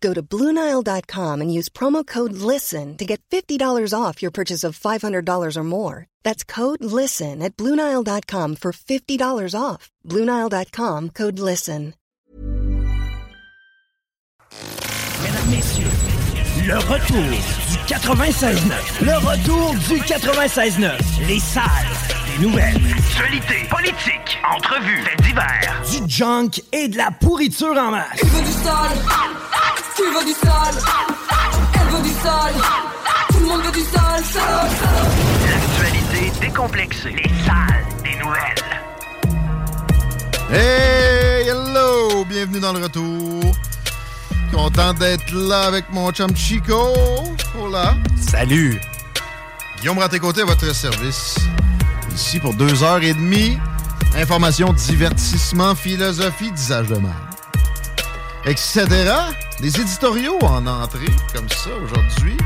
Go to BlueNile.com and use promo code LISTEN to get $50 off your purchase of $500 or more. That's code LISTEN at BlueNile.com for $50 off. BlueNile.com code LISTEN. Mesdames, Messieurs, le retour du 96.9. Le retour du 96.9. Les salles nouvelles. Actualité, politique, entrevues, faits divers. Du junk et de la pourriture en masse. Tu veux du sale Tu veux du sale Elle veut du sale Tout le monde veut du sale, sale, sale. L'actualité décomplexée. Les salles des nouvelles. Hey, hello! Bienvenue dans le retour. Content d'être là avec mon chum Chico. Hola. Salut. Guillaume Raté-Côté à votre service. Ici pour deux heures et demie. Information, divertissement, philosophie, disage de mal. Etc. Des éditoriaux en entrée, comme ça, aujourd'hui.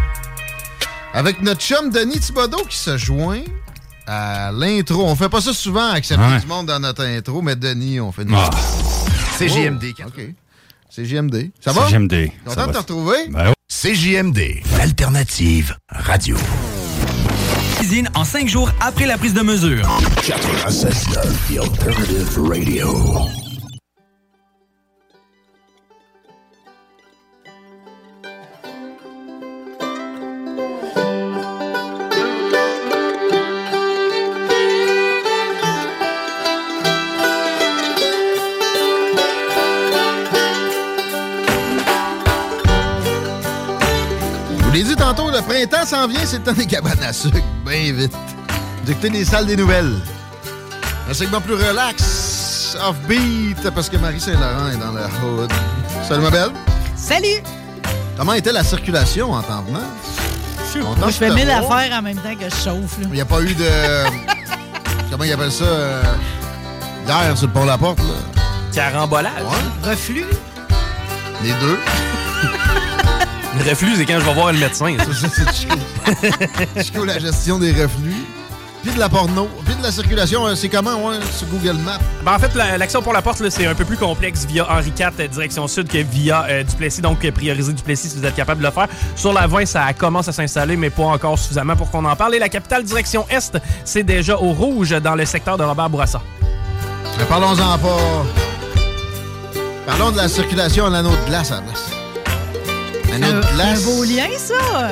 Avec notre chum Denis Thibodeau qui se joint à l'intro. On fait pas ça souvent, accepter Ouais. du monde dans notre intro, mais Denis, on fait une... Ah, C'est JMD, OK. C'est JMD. Ça va? JMD. Ça Content de va. te retrouver? Ben. CJMD, l'alternative radio. En 5 jours après la prise de mesure. 96.9, The Alternative Radio. Tantôt, le printemps s'en vient, c'est le temps des cabanes à sucre. Bien vite. D'écouter les salles des nouvelles. Un segment plus relax, offbeat, parce que Marie Saint-Laurent est dans la hood. Salut ma belle. Salut! Comment était la circulation en t'en venant? De je fais mille affaires en même temps que je chauffe. là. Il n'y a pas eu de... Comment ils appellent ça? euh, Hier, sur le pont de la porte, là? Carambolage. Ouais, Reflux? les deux. Le reflux, c'est quand je vais voir le médecin. c'est Chico. Chico, la gestion des reflux. Puis de la porno. Puis de la circulation. euh, C'est comment, ouais, sur Google Maps? Ben, en fait, la- l'action pour la porte, c'est un peu plus complexe via Henri IV, euh, direction sud, que via euh, Duplessis. Donc, euh, prioriser Duplessis si vous êtes capable de le faire. Sur la 20, ça commence à s'installer, mais pas encore suffisamment pour qu'on en parle. Et la capitale, direction est, c'est déjà au rouge dans le secteur de Robert Bourassa. Mais parlons-en pas. Parlons de la circulation à l'anneau de glace à la place. Un, glace. un beau lien, ça!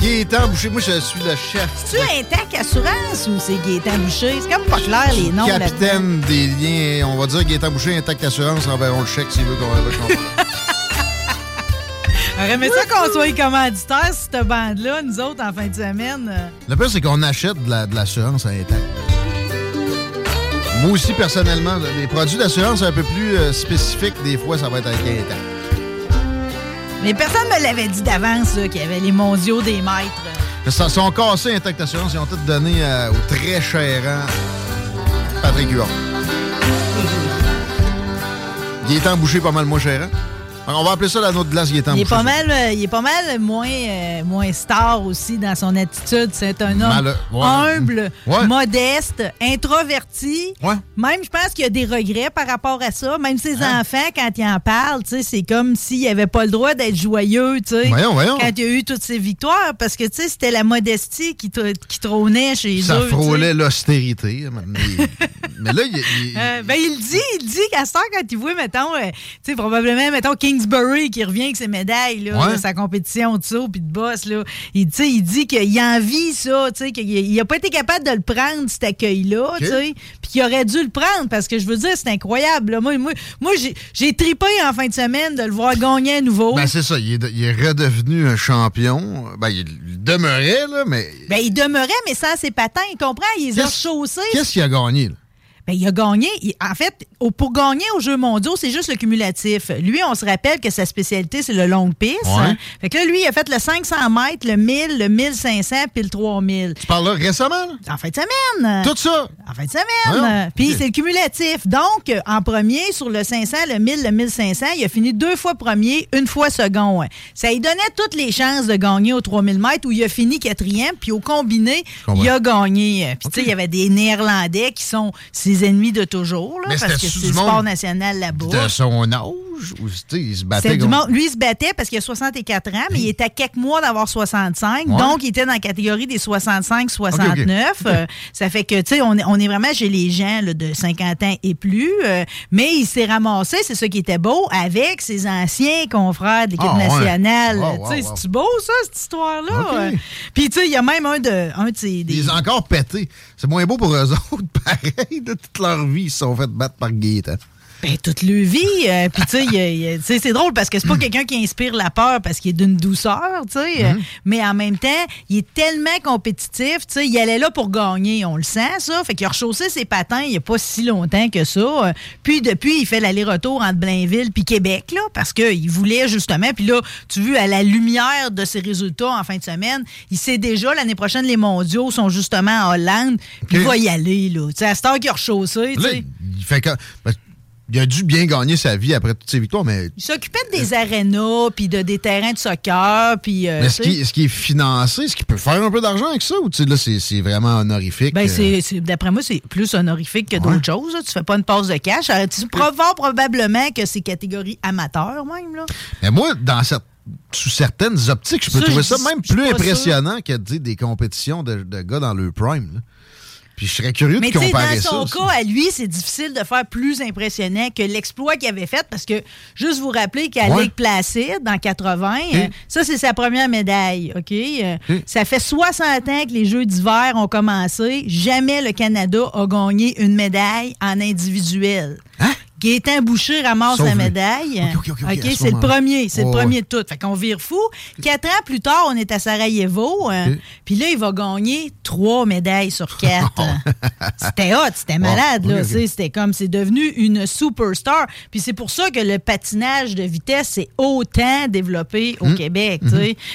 Gaétan Boucher. Moi, je suis le chef. Tu Intac Assurance ou c'est Gaétan Boucher? C'est comme pas clair les noms. Capitaine des liens. On va dire Gaétan Boucher, Intact Assurance, enverront le chèque s'il veut qu'on qu'on- J'aurais aimé ça qu'on soit commanditaire cette bande-là, nous autres, en fin de semaine. Le pire, c'est qu'on achète de la- de l'assurance à Intact. Moi aussi, personnellement, les produits d'assurance un peu plus euh, spécifiques, des fois, ça va être avec Intact. Mais personne me l'avait dit d'avance qu'il y avait les mondiaux des maîtres. Ils sont- sont cassés Intact Assurance. Ils ont tout donné euh, au très chérant Patrick Huard. Gaétan Boucher, pas mal moins chérant. On va appeler ça l'anneau de glace Gaétan Il est, pas mal, euh, il est pas mal moins, euh, moins star aussi dans son attitude. C'est un homme Mal- ouais. humble, Ouais. modeste, introverti. Ouais. Même, je pense qu'il y a des regrets par rapport à ça. Même ses Hein? enfants, quand ils en parlent, c'est comme s'il n'avait pas le droit d'être joyeux. Voyons, voyons. Quand il y a eu toutes ces victoires, parce que, c'était la modestie qui, tr- qui trônait chez Ça eux. sais. frôlait l'austérité. mais Mais là, il, il- Euh, ben, il dit, il dit qu'à ce temps, quand il voit, mettons, probablement, mettons, Kingsbury qui revient avec ses médailles, là, Ouais. sa compétition de saut puis de boss, là. Il, il dit qu'il envie ça, qu'il il a pas été capable de le prendre, cet accueil-là, sais, puis qu'il aurait dû le prendre parce que je veux dire, c'est incroyable, là. Moi, moi, moi j'ai- tripé en fin de semaine de le voir gagner à nouveau. ben, c'est ça. Il est, de- il est redevenu un champion. Ben, il demeurait, là, mais Ben, il demeurait, mais sans ses patins, il comprend? Il les a Qu'est-ce- chaussés. qu'est-ce qu'il a gagné, là? Ben, il a gagné. il- en fait, pour gagner aux Jeux mondiaux, c'est juste le cumulatif. Lui, on se rappelle que sa spécialité, c'est le long piste. Ouais. Fait que là, lui, il a fait le 500 mètres, le 1000, le 1500 puis le 3000. Tu parles là récemment, là? En fin de semaine. Tout ça? En fin de semaine. Puis c'est le cumulatif. Donc, en premier, sur le 500, le 1000, le 1500, il a fini deux fois premier, une fois second. Ça lui donnait toutes les chances de gagner au 3000 mètres où il a fini quatrième. Puis au combiné, il a gagné. Puis tu sais, il y avait des Néerlandais qui sont ses ennemis de toujours, là, parce que c'est le sport national là-bas. De son âge? Ou, il se battait C'est monde. Lui, il se battait parce qu'il a 64 ans, mais il était à quelques mois d'avoir 65. Ouais. Donc, il était dans la catégorie des 65-69. Euh, ça fait que, tu sais, on est, on est vraiment chez les gens là, de 50 ans et plus. euh, mais il s'est ramassé, c'est ça qui était beau, avec ses anciens confrères de l'équipe Ah, ouais. nationale. Wow, wow, wow. c'est-tu beau, ça, cette histoire-là? Puis, tu sais, il y a même un de, un de ses... des- Il les a encore pétés. C'est moins beau pour eux autres, pareil. Toute leur vie, ils sont fait battre par Gaétan. Ben, toute le vie. euh, Puis, tu sais, c'est drôle parce que c'est pas quelqu'un qui inspire la peur parce qu'il est d'une douceur, tu sais. euh, Mais en même temps, il est tellement compétitif, tu sais. Il allait là pour gagner, on le sent, ça. Fait qu'il a rechaussé ses patins il y a pas si longtemps que ça. euh, Puis, depuis, il fait l'aller-retour entre Blainville puis Québec, là, parce qu'il voulait justement. Puis là, tu vois, à la lumière de ses résultats en fin de semaine, il sait déjà, l'année prochaine, les mondiaux sont justement en Hollande. Puis, il va y aller, là. Tu sais, à cette heure qu'il a rechaussé, tu sais. fait que. ben, il a dû bien gagner sa vie après toutes ses victoires, mais, Il s'occupait de des arénas, puis de des terrains de soccer, puis... euh, mais est-ce qu'il est financé? Est-ce qu'il peut faire un peu d'argent avec ça? Ou là, c'est c'est vraiment honorifique? ben, euh, d'après moi, c'est plus honorifique que Ouais. d'autres choses. là. Tu fais pas une passe de cash. Euh, Tu fort probablement que c'est catégorie amateur, même. Là. Mais moi, dans cette- sous certaines optiques, je peux Ça, trouver je ça même plus impressionnant que tu sais, des compétitions de, de gars dans le prime. là. Puis je serais curieux Mais de comparer dans ça. son aussi. cas, à lui, c'est difficile de faire plus impressionnant que l'exploit qu'il avait fait parce que, juste vous rappeler qu'à Ouais. Lake Placid, en 80, euh, ça, c'est sa première médaille, OK? Euh, Ça fait 60 ans que les Jeux d'hiver ont commencé. Jamais le Canada a gagné une médaille en individuel. Gaétan Boucher ramasse Sauf la médaille. OK, ce c'est le premier. C'est le premier ouais. de tout. Fait qu'on vire fou. Quatre ans plus tard, on est à Sarajevo. euh. Puis là, il va gagner trois médailles sur quatre. c'était hot, c'était malade. là. Sais, C'était comme, c'est devenu une superstar. Puis c'est pour ça que le patinage de vitesse s'est autant développé au Mmh. Québec.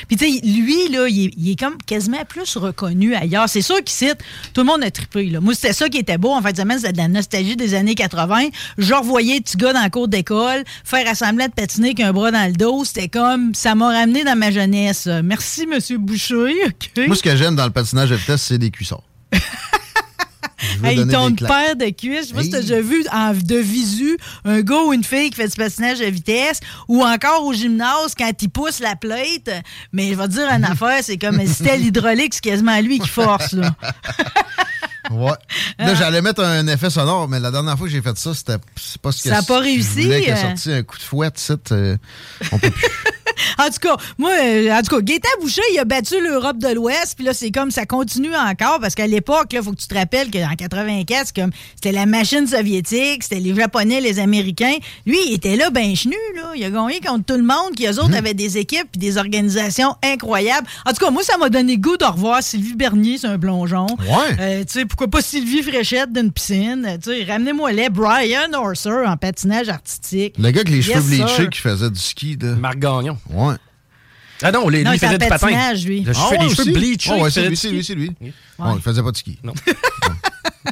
Puis tu sais, lui, là, il est, il est comme quasiment plus reconnu ailleurs. C'est sûr qu'ici, tout le monde a trippé. Là. Moi, c'était ça qui était beau. En fait, semaine, c'était de la nostalgie des années 80. Je revoyais petit gars dans la cour d'école faire assembler de patiner avec un bras dans le dos. C'était comme, ça m'a ramené dans ma jeunesse. Merci, Monsieur Boucher. OK. Moi, ce que j'aime dans le patinage de vitesse, c'est des veux Hey, des claques. paire de cuisses. Je sais pas si t'as Hey. déjà vu en, de visu un gars ou une fille qui fait du patinage de vitesse ou encore au gymnase quand il pousse la plate. Mais je vais te dire une affaire, c'est comme si c'était l'hydraulique, c'est quasiment lui qui force. Là. Ouais. Ah. Là, j'allais mettre un effet sonore, mais la dernière fois que j'ai fait ça, c'était c'est pas ce que Ça a pas réussi, Je voulais qu'il euh. ait sorti un coup de fouet, tu sais, euh, on peut plus. En tout cas, moi, euh, en tout cas, Gaétan Boucher, il a battu l'Europe de l'Ouest, puis là, c'est comme ça continue encore, parce qu'à l'époque, il faut que tu te rappelles qu'en 84, c'est comme c'était la machine soviétique, c'était les Japonais, les Américains. Lui, il était là, ben chenu, là. Il a gagné contre tout le monde, qui eux autres avaient des équipes puis des organisations incroyables. En tout cas, moi, ça m'a donné goût de revoir Sylvie Bernier sur un plongeon. Ouais. Euh, tu sais, pourquoi pas Sylvie Fréchette d'une piscine? Euh, Tu sais, ramenez-moi les Brian Orser en patinage artistique. Le gars avec les Yes, cheveux bleachés qui faisait du ski, là. Marc Gagnon. Ouais. Ah non, lui, Non, lui il faisait du patin. lui. Le Ah cheveu, ouais, les cheveux aussi? bleachés. Ouais, il c'est lui, c'est lui, c'est lui. Bon, il faisait pas de ski. Non.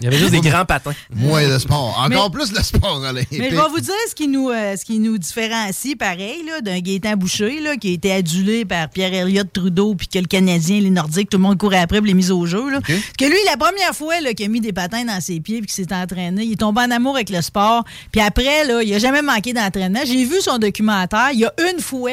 Il y avait juste des grands patins. Moins de sport. Encore plus le sport olympique. Mais je vais vous dire ce qui nous, euh, ce qui nous différencie, pareil, là, d'un Gaétan Boucher, là, qui a été adulé par Pierre Elliott Trudeau, puis que le Canadien, les Nordiques, tout le monde courait après pour les mises au jeu. Là. Parce Que lui, la première fois là, qu'il a mis des patins dans ses pieds, puis qu'il s'est entraîné, il est tombé en amour avec le sport. Puis après, là, il a jamais manqué d'entraînement. J'ai vu son documentaire. Il y a une fois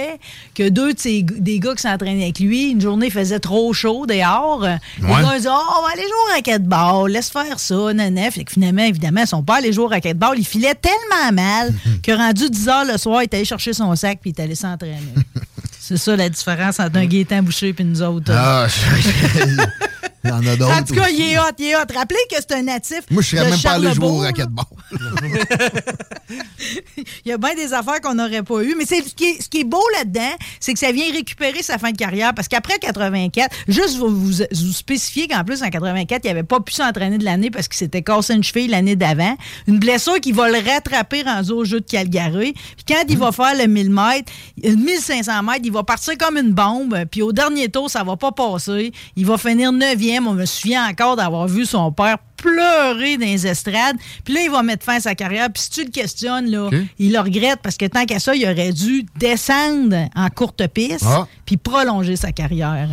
que deux de ses- des gars qui s'entraînaient avec lui, une journée, il faisait trop chaud dehors. Les Ouais. gars, ils disaient, oh, on va aller jouer au raquette-ball, laisse faire ça. nanef. Fait que finalement, évidemment, son père, les jours au racquetball, il filait tellement mal que rendu 10 heures le soir, il est allé chercher son sac puis il est allé s'entraîner. C'est ça la différence entre un Gaétan Boucher et nous autres. Ah, il y en a d'autres. En tout cas, il est hot, il est hot. Rappelez que c'est un natif. Moi, je serais de même pas allé jouer au racquetball. Il y a bien des affaires qu'on n'aurait pas eues. Mais c'est ce qui est, ce qui est beau là-dedans, c'est que ça vient récupérer sa fin de carrière. Parce qu'après 84, juste vous, vous, vous spécifier qu'en plus, en 84, il n'avait pas pu s'entraîner de l'année parce qu'il s'était cassé une cheville l'année d'avant. Une blessure qui va le rattraper rendu au jeu de Calgary. Puis quand il va faire le 1000 mètres, euh, 1500 mètres, il va partir comme une bombe. Puis au dernier tour, ça va pas passer. Il va finir 9e. On me souvient encore d'avoir vu son père pleurer dans les estrades. Puis là, il va mettre fin à sa carrière. Puis si tu le questionnes, là, il le regrette parce que tant qu'à ça, il aurait dû descendre en courte piste Ah. puis prolonger sa carrière.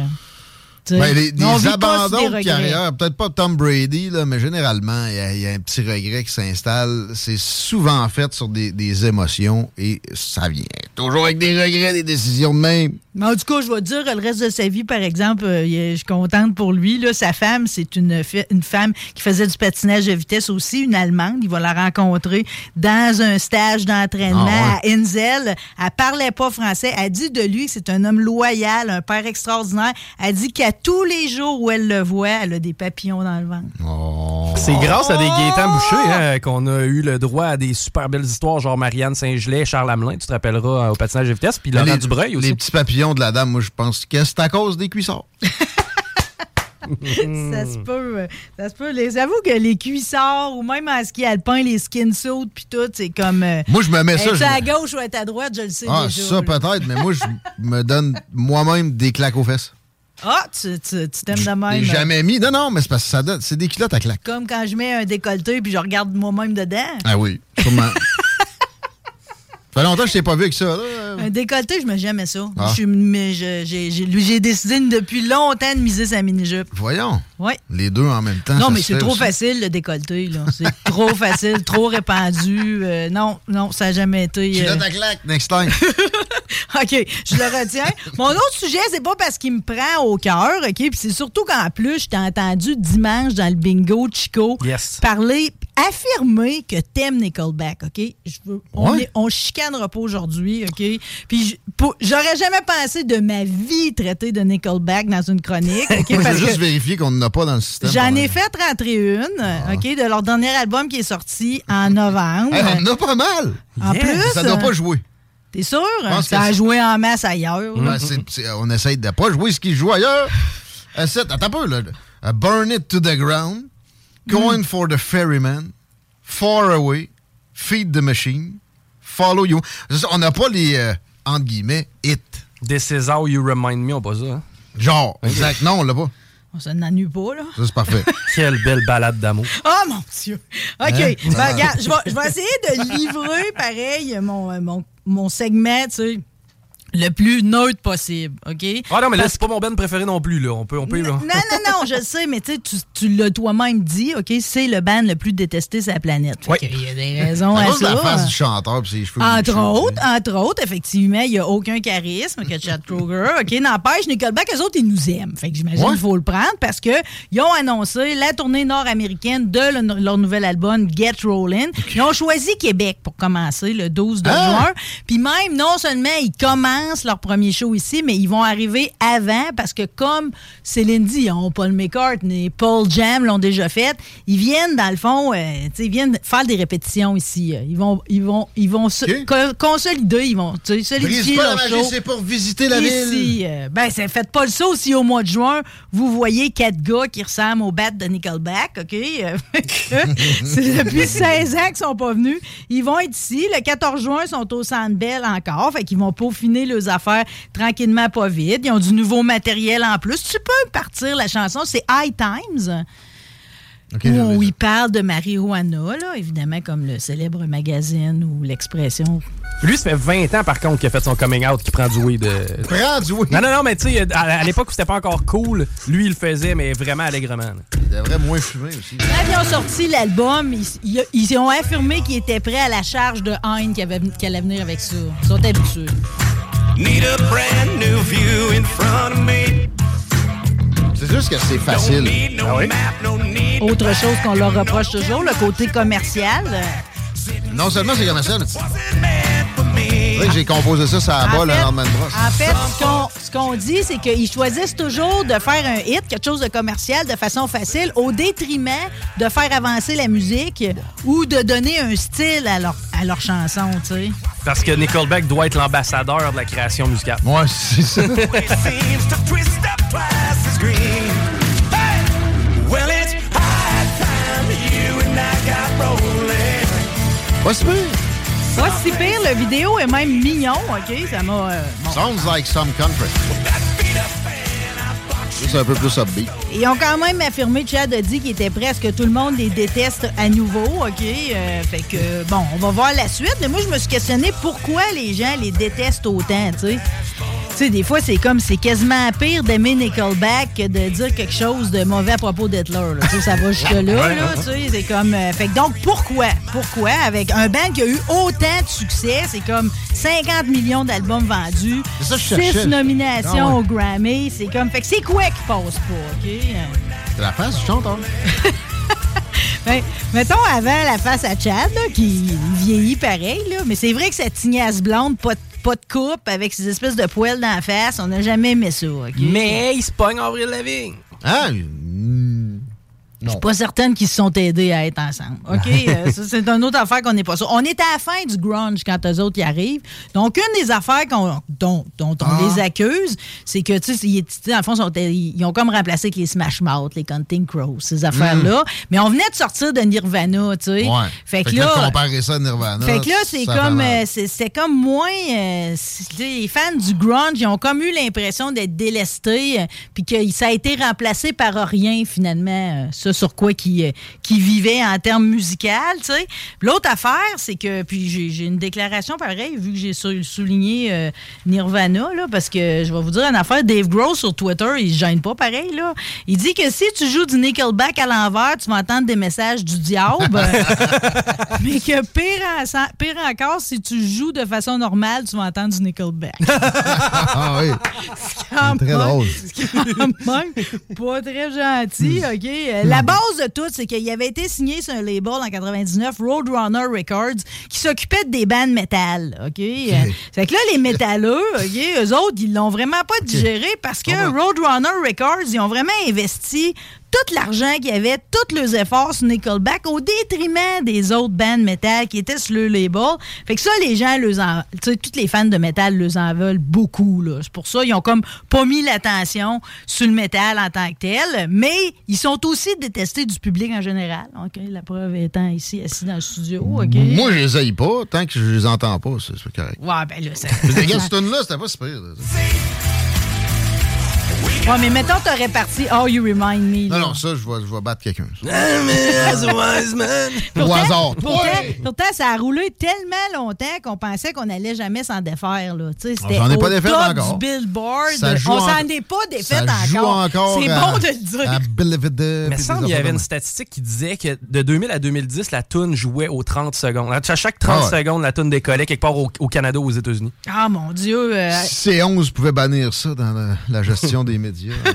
Ben, les, des abandons de carrière, peut-être pas Tom Brady, là, mais généralement, il y, a- il y a un petit regret qui s'installe. C'est souvent fait sur des, des émotions et ça vient toujours avec des regrets, des décisions de même. Mais en tout cas, je vais dire, le reste de sa vie, par exemple, euh, je suis contente pour lui. Là, sa femme, c'est une, une femme qui faisait du patinage de vitesse aussi, une Allemande. Il va la rencontrer dans un stage d'entraînement Ah à Inzel. Elle parlait pas français. Elle dit de lui que c'est un homme loyal, un père extraordinaire. Elle dit qu'à tous les jours où elle le voit, elle a des papillons dans le ventre. C'est grâce à des Gaétans Boucher hein, qu'on a eu le droit à des super belles histoires, genre Marianne Saint-Gelais, Charles Hamelin, tu te rappelleras, euh, au patinage de vitesse, puis Laurent les, Dubreuil aussi. les petits papillons de la dame, moi, je pense que c'est à cause des cuissards. Ça se peut. euh, Ça se peut. Les- J'avoue que les cuissards ou même en ski alpin, les skin suits puis tout, c'est comme. euh, Moi, je me mets ça, être je à gauche ou être à droite, je le sais Ah, déjà. ça peut-être, mais moi, je me donne moi-même des claques aux fesses. Ah, tu t'aimes de même? jamais mis. Non, non, mais c'est parce que ça donne. C'est des culottes à claques. Comme quand je mets un décolleté puis je regarde moi-même dedans. Ah oui, sûrement. Ça fait longtemps que je t'ai pas vu avec ça, là. Un décolleté, je mets jamais ça. Ah. Je mais j'ai j'ai- lui, j'ai décidé depuis longtemps de miser sa mini-jupe. Voyons. Oui. Les deux en même temps. Non, ça mais c'est trop aussi. facile, le décolleté. là. C'est trop facile, trop répandu. Euh, non, non, ça n'a jamais été. euh, Culotte à claques, next time. OK, je le retiens. Mon autre sujet, c'est pas parce qu'il me prend au cœur, OK? Puis c'est surtout qu'en plus, je t'ai entendu dimanche dans le bingo Chico Yes. parler, affirmer que t'aimes Nickelback, OK? Je veux, on, Ouais. est- on chicanera pas aujourd'hui, OK? Puis j'aurais jamais pensé de ma vie traiter de Nickelback dans une chronique, OK? Moi, je Parce veux juste que vérifier qu'on n'en a pas dans le système. J'en ai fait rentrer une, Ah. OK, de leur dernier album qui est sorti en novembre. Hey, on en a pas mal. En Yeah. plus, Ça doit pas jouer. t'es sûr? pense Ça a joué en masse ailleurs. Ben, on essaye de pas jouer ce qui joue ailleurs. Essaie- Attends un peu, là. Uh, burn it to the ground. Coin for the ferryman. Far away. Feed the machine. Follow you. On n'a pas les, euh, entre guillemets, hit. This is how you remind me, on pas ça. hein? Genre, exact. Non, on l'a pas. On se n'ennuie pas, là. Ça, c'est parfait. Quelle belle balade d'amour. Oh mon Dieu! OK. Hein? Ben, regarde, je vais, je vais essayer de livrer, pareil, mon, euh, mon, mon segment, tu sais, le plus neutre possible. OK? Ah non, mais là, c'est pas mon Ben préféré non plus, là. On peut. On peut là. Non, non, non, je le sais, mais tu sais, tu, l'as toi-même dit, OK? C'est le band le plus détesté sur la planète. Que Il y a des raisons À ça. la face du chanteur ses cheveux. Entre autres, entre autres, effectivement, il n'y a aucun charisme que Chad Kroger. OK, n'empêche, Nickelback, eux autres, ils nous aiment. Fait que j'imagine Ouais. qu'il faut le prendre parce que ils ont annoncé la tournée nord-américaine de le- leur nouvel album Get Rollin'. Ils ont choisi Québec pour commencer le 12 de Ah! juin. Puis même, non seulement ils commencent leur premier show ici, mais ils vont arriver avant parce que comme Céline ont Paul McCartney, Paul Jam l'ont déjà fait. Ils viennent, dans le fond, euh, ils viennent faire des répétitions ici. Ils vont, ils vont, ils vont se OK. co- consolider, ils vont solidifier leur show. c'est pour visiter la ville. Ici, euh, ben, faites pas le saut si au mois de juin, vous voyez quatre gars qui ressemblent au bat de Nickelback, OK? Euh, depuis 16 ans qu'ils sont pas venus. Ils vont être ici. Le 14 juin, ils sont au Centre Bell encore. Fait qu'ils vont peaufiner leurs affaires tranquillement, pas vite. Ils ont du nouveau matériel en plus. Tu peux partir la chanson, c'est High Times. OK, où y parle de marijuana, là, évidemment, comme le célèbre magazine ou l'expression. Lui, ça fait 20 ans, par contre, qu'il a fait son coming out, qui prend du weed. euh. Prends du weed. Non, non, non, mais tu sais, à, à l'époque où c'était pas encore cool, lui, il le faisait, mais vraiment allègrement. là. Il devrait moins fumer aussi. Quand ils ont sorti l'album, ils, ont affirmé qu'ils étaient prêts à la charge de Hein qui allait venir avec ça. Ils sont habitués. Need a brand new view in front of me. C'est juste que c'est facile. Autre chose qu'on leur reproche toujours, le côté commercial. Non seulement c'est commercial, mais c'est vrai que j'ai composé ça, ça En bas, le fait- lendemain de brosse. En fait, ce qu'on- ce qu'on dit, c'est qu'ils choisissent toujours de faire un hit, quelque chose de commercial, de façon facile, au détriment de faire avancer la musique ou de donner un style à leur, à leur chanson, tu sais. Parce que Nickelback doit être l'ambassadeur de la création musicale. Ouais, c'est ça. Pas si pire. Pas si pire, le vidéo est même mignon, OK? Ça m'a... euh, bon. Sounds like some country. Juste un peu plus upbeat. Ils ont quand même affirmé, Chad a dit qu'il était prêt à ce que tout le monde les déteste à nouveau, OK? Euh, fait que, bon, on va voir la suite. Mais moi, je me suis questionné pourquoi les gens les détestent autant, tu sais. Tu sais, des fois, c'est comme, c'est quasiment pire d'aimer Nickelback que de dire quelque chose de mauvais à propos d'Hitler. là. Tu sais, ça va jusque-là, là, tu sais. C'est comme... euh, fait que donc, pourquoi? Pourquoi? Avec un band qui a eu autant de succès, c'est comme 50 millions d'albums vendus, ça que je cherchais. 6 nominations Ah ouais. au Grammy, c'est comme... Fait que c'est quoi qui passe pas, OK? C'est la face du chanteur. Ben, mettons avant la face à Chad, là, qui vieillit pareil, là, mais c'est vrai que cette tignasse blonde, pas de, pas de coupe, avec ces espèces de poils dans la face, on n'a jamais aimé ça. OK? Mais il se pogne Avril Lavigne. Ah, Je suis pas certaine qu'ils se sont aidés à être ensemble. OK? Euh, c'est une autre affaire qu'on n'est pas sûr. On est à la fin du grunge quand eux autres y arrivent. Donc, une des affaires qu'on- dont, dont on Ah. les accuse, c'est que, tu sais, ils- le fond, sont- ils ont comme remplacé avec les Smash Mouth, les Counting Crows, ces affaires-là. Mais on venait de sortir de Nirvana, tu sais. Ouais. Fait que là. comparer ça à Nirvana. Fait que là, c'est comme, euh, c'est comme moins. euh, les fans du grunge, ils ont comme eu l'impression d'être délestés, euh, puis que ça a été remplacé par rien, finalement, ce sur quoi qui, euh, qui vivaient en termes musicaux, tu sais. L'autre affaire, c'est que, puis j'ai j'ai une déclaration pareille, vu que j'ai sou- souligné euh, Nirvana, là, parce que je vais vous dire une affaire, Dave Grohl sur Twitter, il se gêne pas pareil, là. Il dit que si tu joues du Nickelback à l'envers, tu vas entendre des messages du diable. Mais que pire, en- pire encore, si tu joues de façon normale, tu vas entendre du Nickelback. ah oui. Quand Très même- drôle. quand même pas très gentil, OK? Euh, La base de tout, c'est qu'il avait été signé sur un label en 99, Roadrunner Records, qui s'occupait des bandes métal, OK? Euh, C'est que là, les métalleux, OK, eux autres, ils l'ont vraiment pas digéré parce que Roadrunner Records, ils ont vraiment investi tout l'argent qu'il y avait, tous leurs efforts sur Nickelback au détriment des autres bandes métal qui étaient sur le label. Fait que ça, les gens, les en, tu sais, tous les fans de métal les en veulent beaucoup. là. C'est pour ça ils ont comme pas mis l'attention sur le métal en tant que tel, mais ils sont aussi détestés du public en général. OK? La preuve étant ici, assis dans le studio. OK? Moi, je les aille pas. Tant que je les entends pas, c'est correct. Ouais, ben là, ça. Les gars, cette tune-là, c'était pas super. là. Ouais, mais mettons, t'aurais parti Oh, You Remind Me. Non, là. non, ça, je vais, je vais battre quelqu'un. Pourtant- Au hasard. Pourtant, Ouais. pourtant, ça a roulé tellement longtemps qu'on pensait qu'on allait jamais s'en défaire. Là. Tu sais, C'était J'en ai pas au défaite top encore. du Billboard. Ça joue On en- s'en est pas défaite Ça joue encore. encore C'est à- bon de le dire. à It, Mais puis semble des qu'il y avait une statistique qui disait que de 2000 à 2010, la toune jouait aux 30 secondes. À chaque 30 Ah ouais. secondes, la toune décollait quelque part au, au Canada ou aux États-Unis. Ah, mon Dieu. euh, même. Si C11 pouvait bannir ça dans la, la gestion des médias. euh,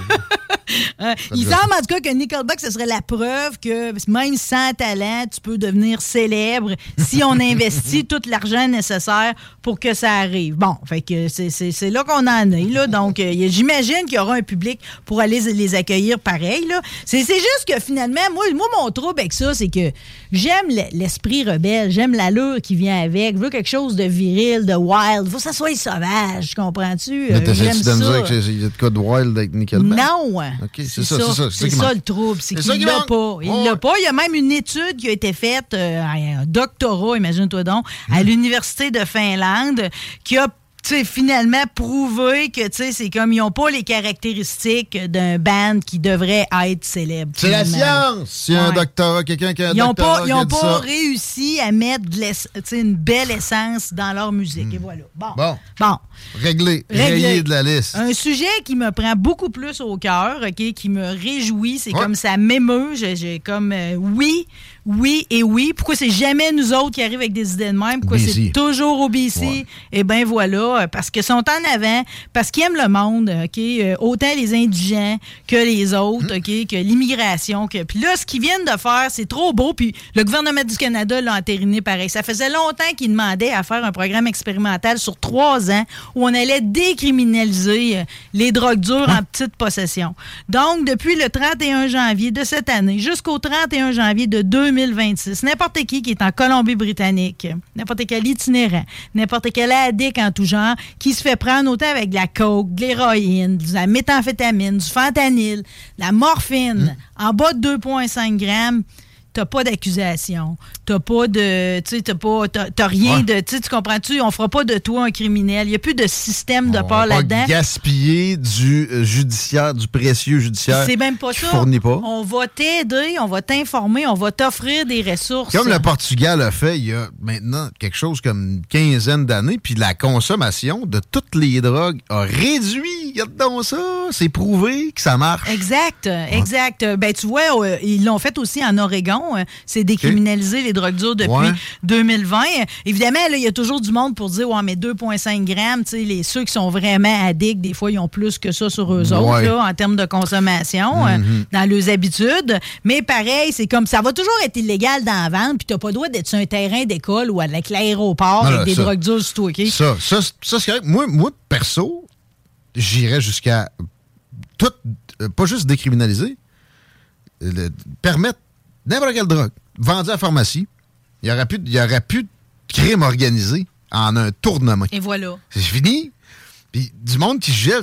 il déjà semble en tout cas que Nickelback, ce serait la preuve que même sans talent, tu peux devenir célèbre si on investit tout l'argent nécessaire pour que ça arrive. Bon, fait que c'est- là qu'on en est. Là. Donc, euh, j'imagine qu'il y aura un public pour aller les accueillir pareil. C'est juste que finalement, moi, moi, mon trouble avec ça, c'est que j'aime le- l'esprit rebelle, j'aime l'allure qui vient avec. Je veux quelque chose de viril, de wild. faut que ça soit sauvage, comprends-tu? Mais Euh, j'aime de me dire qu'il y a de quoi de wild avec Nickelback? Non. C'est ça, ça, c'est ça. c'est qui ça manque. le trouble, c'est qu'il qui l'a pas. Il Ouais. l'a pas. Il y a même une étude qui a été faite, euh, un doctorat, imagine-toi donc, à Hmm. l'Université de Finlande, qui a tu sais, finalement prouvé que tu sais, c'est comme ils n'ont pas les caractéristiques d'un band qui devrait être célèbre. C'est la science. Y a un Ouais. doctorat, quelqu'un qui a un Ils n'ont pas, ils a ont dit pas ça. réussi à mettre de une belle essence dans leur musique. Et voilà. Bon. Hmm. Bon. Bon. Réglé. Réglé. De la liste. Un sujet qui me prend beaucoup plus au cœur, OK, qui me réjouit, c'est Ouais. comme ça m'émeut. J'ai j'ai comme, euh, oui, Oui et oui. Pourquoi c'est jamais nous autres qui arrivent avec des idées de même? Pourquoi c'est toujours au BC? Ouais. Eh bien, voilà. Parce qu'ils sont en avant, parce qu'ils aiment le monde, OK? Euh, autant les indigents que les autres, OK? Que l'immigration. Que... Puis là, ce qu'ils viennent de faire, c'est trop beau. Puis le gouvernement du Canada l'a entériné pareil. Ça faisait longtemps qu'ils demandaient à faire un programme expérimental sur trois ans où on allait décriminaliser euh, les drogues dures en petite possession. Donc, depuis le 31 janvier de cette année jusqu'au 31 janvier de 2026, n'importe qui qui est en Colombie-Britannique, n'importe quel itinérant, n'importe quel addict en tout genre, qui se fait prendre autant avec de la coke, de l'héroïne, de la méthamphétamine, du fentanyl, de la morphine, en bas de 2,5 grammes, t'as pas d'accusation, t'as pas de, tu sais, t'as pas, t'as t'as rien Ouais. de, tu comprends-tu, on fera pas de toi un criminel, il y a plus de système de On là-dedans. gaspiller du euh, judiciaire, du précieux judiciaire. C'est même pas ça. fournit pas. On va t'aider, on va t'informer, on va t'offrir des ressources. Comme le Portugal a fait il y a maintenant quelque chose comme une quinzaine d'années, puis la consommation de toutes les drogues a réduit. Regarde donc ça. C'est prouvé que ça marche. Exact, exact. Ben, tu vois, euh, ils l'ont fait aussi en Oregon. euh, C'est décriminaliser les drogues dures depuis Ouais. 2020. Euh, Évidemment, là, il y a toujours du monde pour dire, ouais, mais 2,5 grammes, tu sais, les, ceux qui sont vraiment addicts, des fois, ils ont plus que ça sur eux autres, là, en termes de consommation, euh, Mhm. dans leurs habitudes. Mais pareil, c'est comme, ça va toujours être illégal d'en vendre, puis t'as pas le droit d'être sur un terrain d'école ou avec l'aéroport avec des ça- drogues dures OK? Ça, ça, ça c'est correct. Moi, moi, perso, j'irais jusqu'à tout, euh, pas juste décriminaliser, euh, le- permettre n'importe quelle drogue vendue à la pharmacie. Il n'y aurait, plus y aurait plus de crime organisé en un tournement. Et voilà. C'est fini. Puis du monde qui gèle.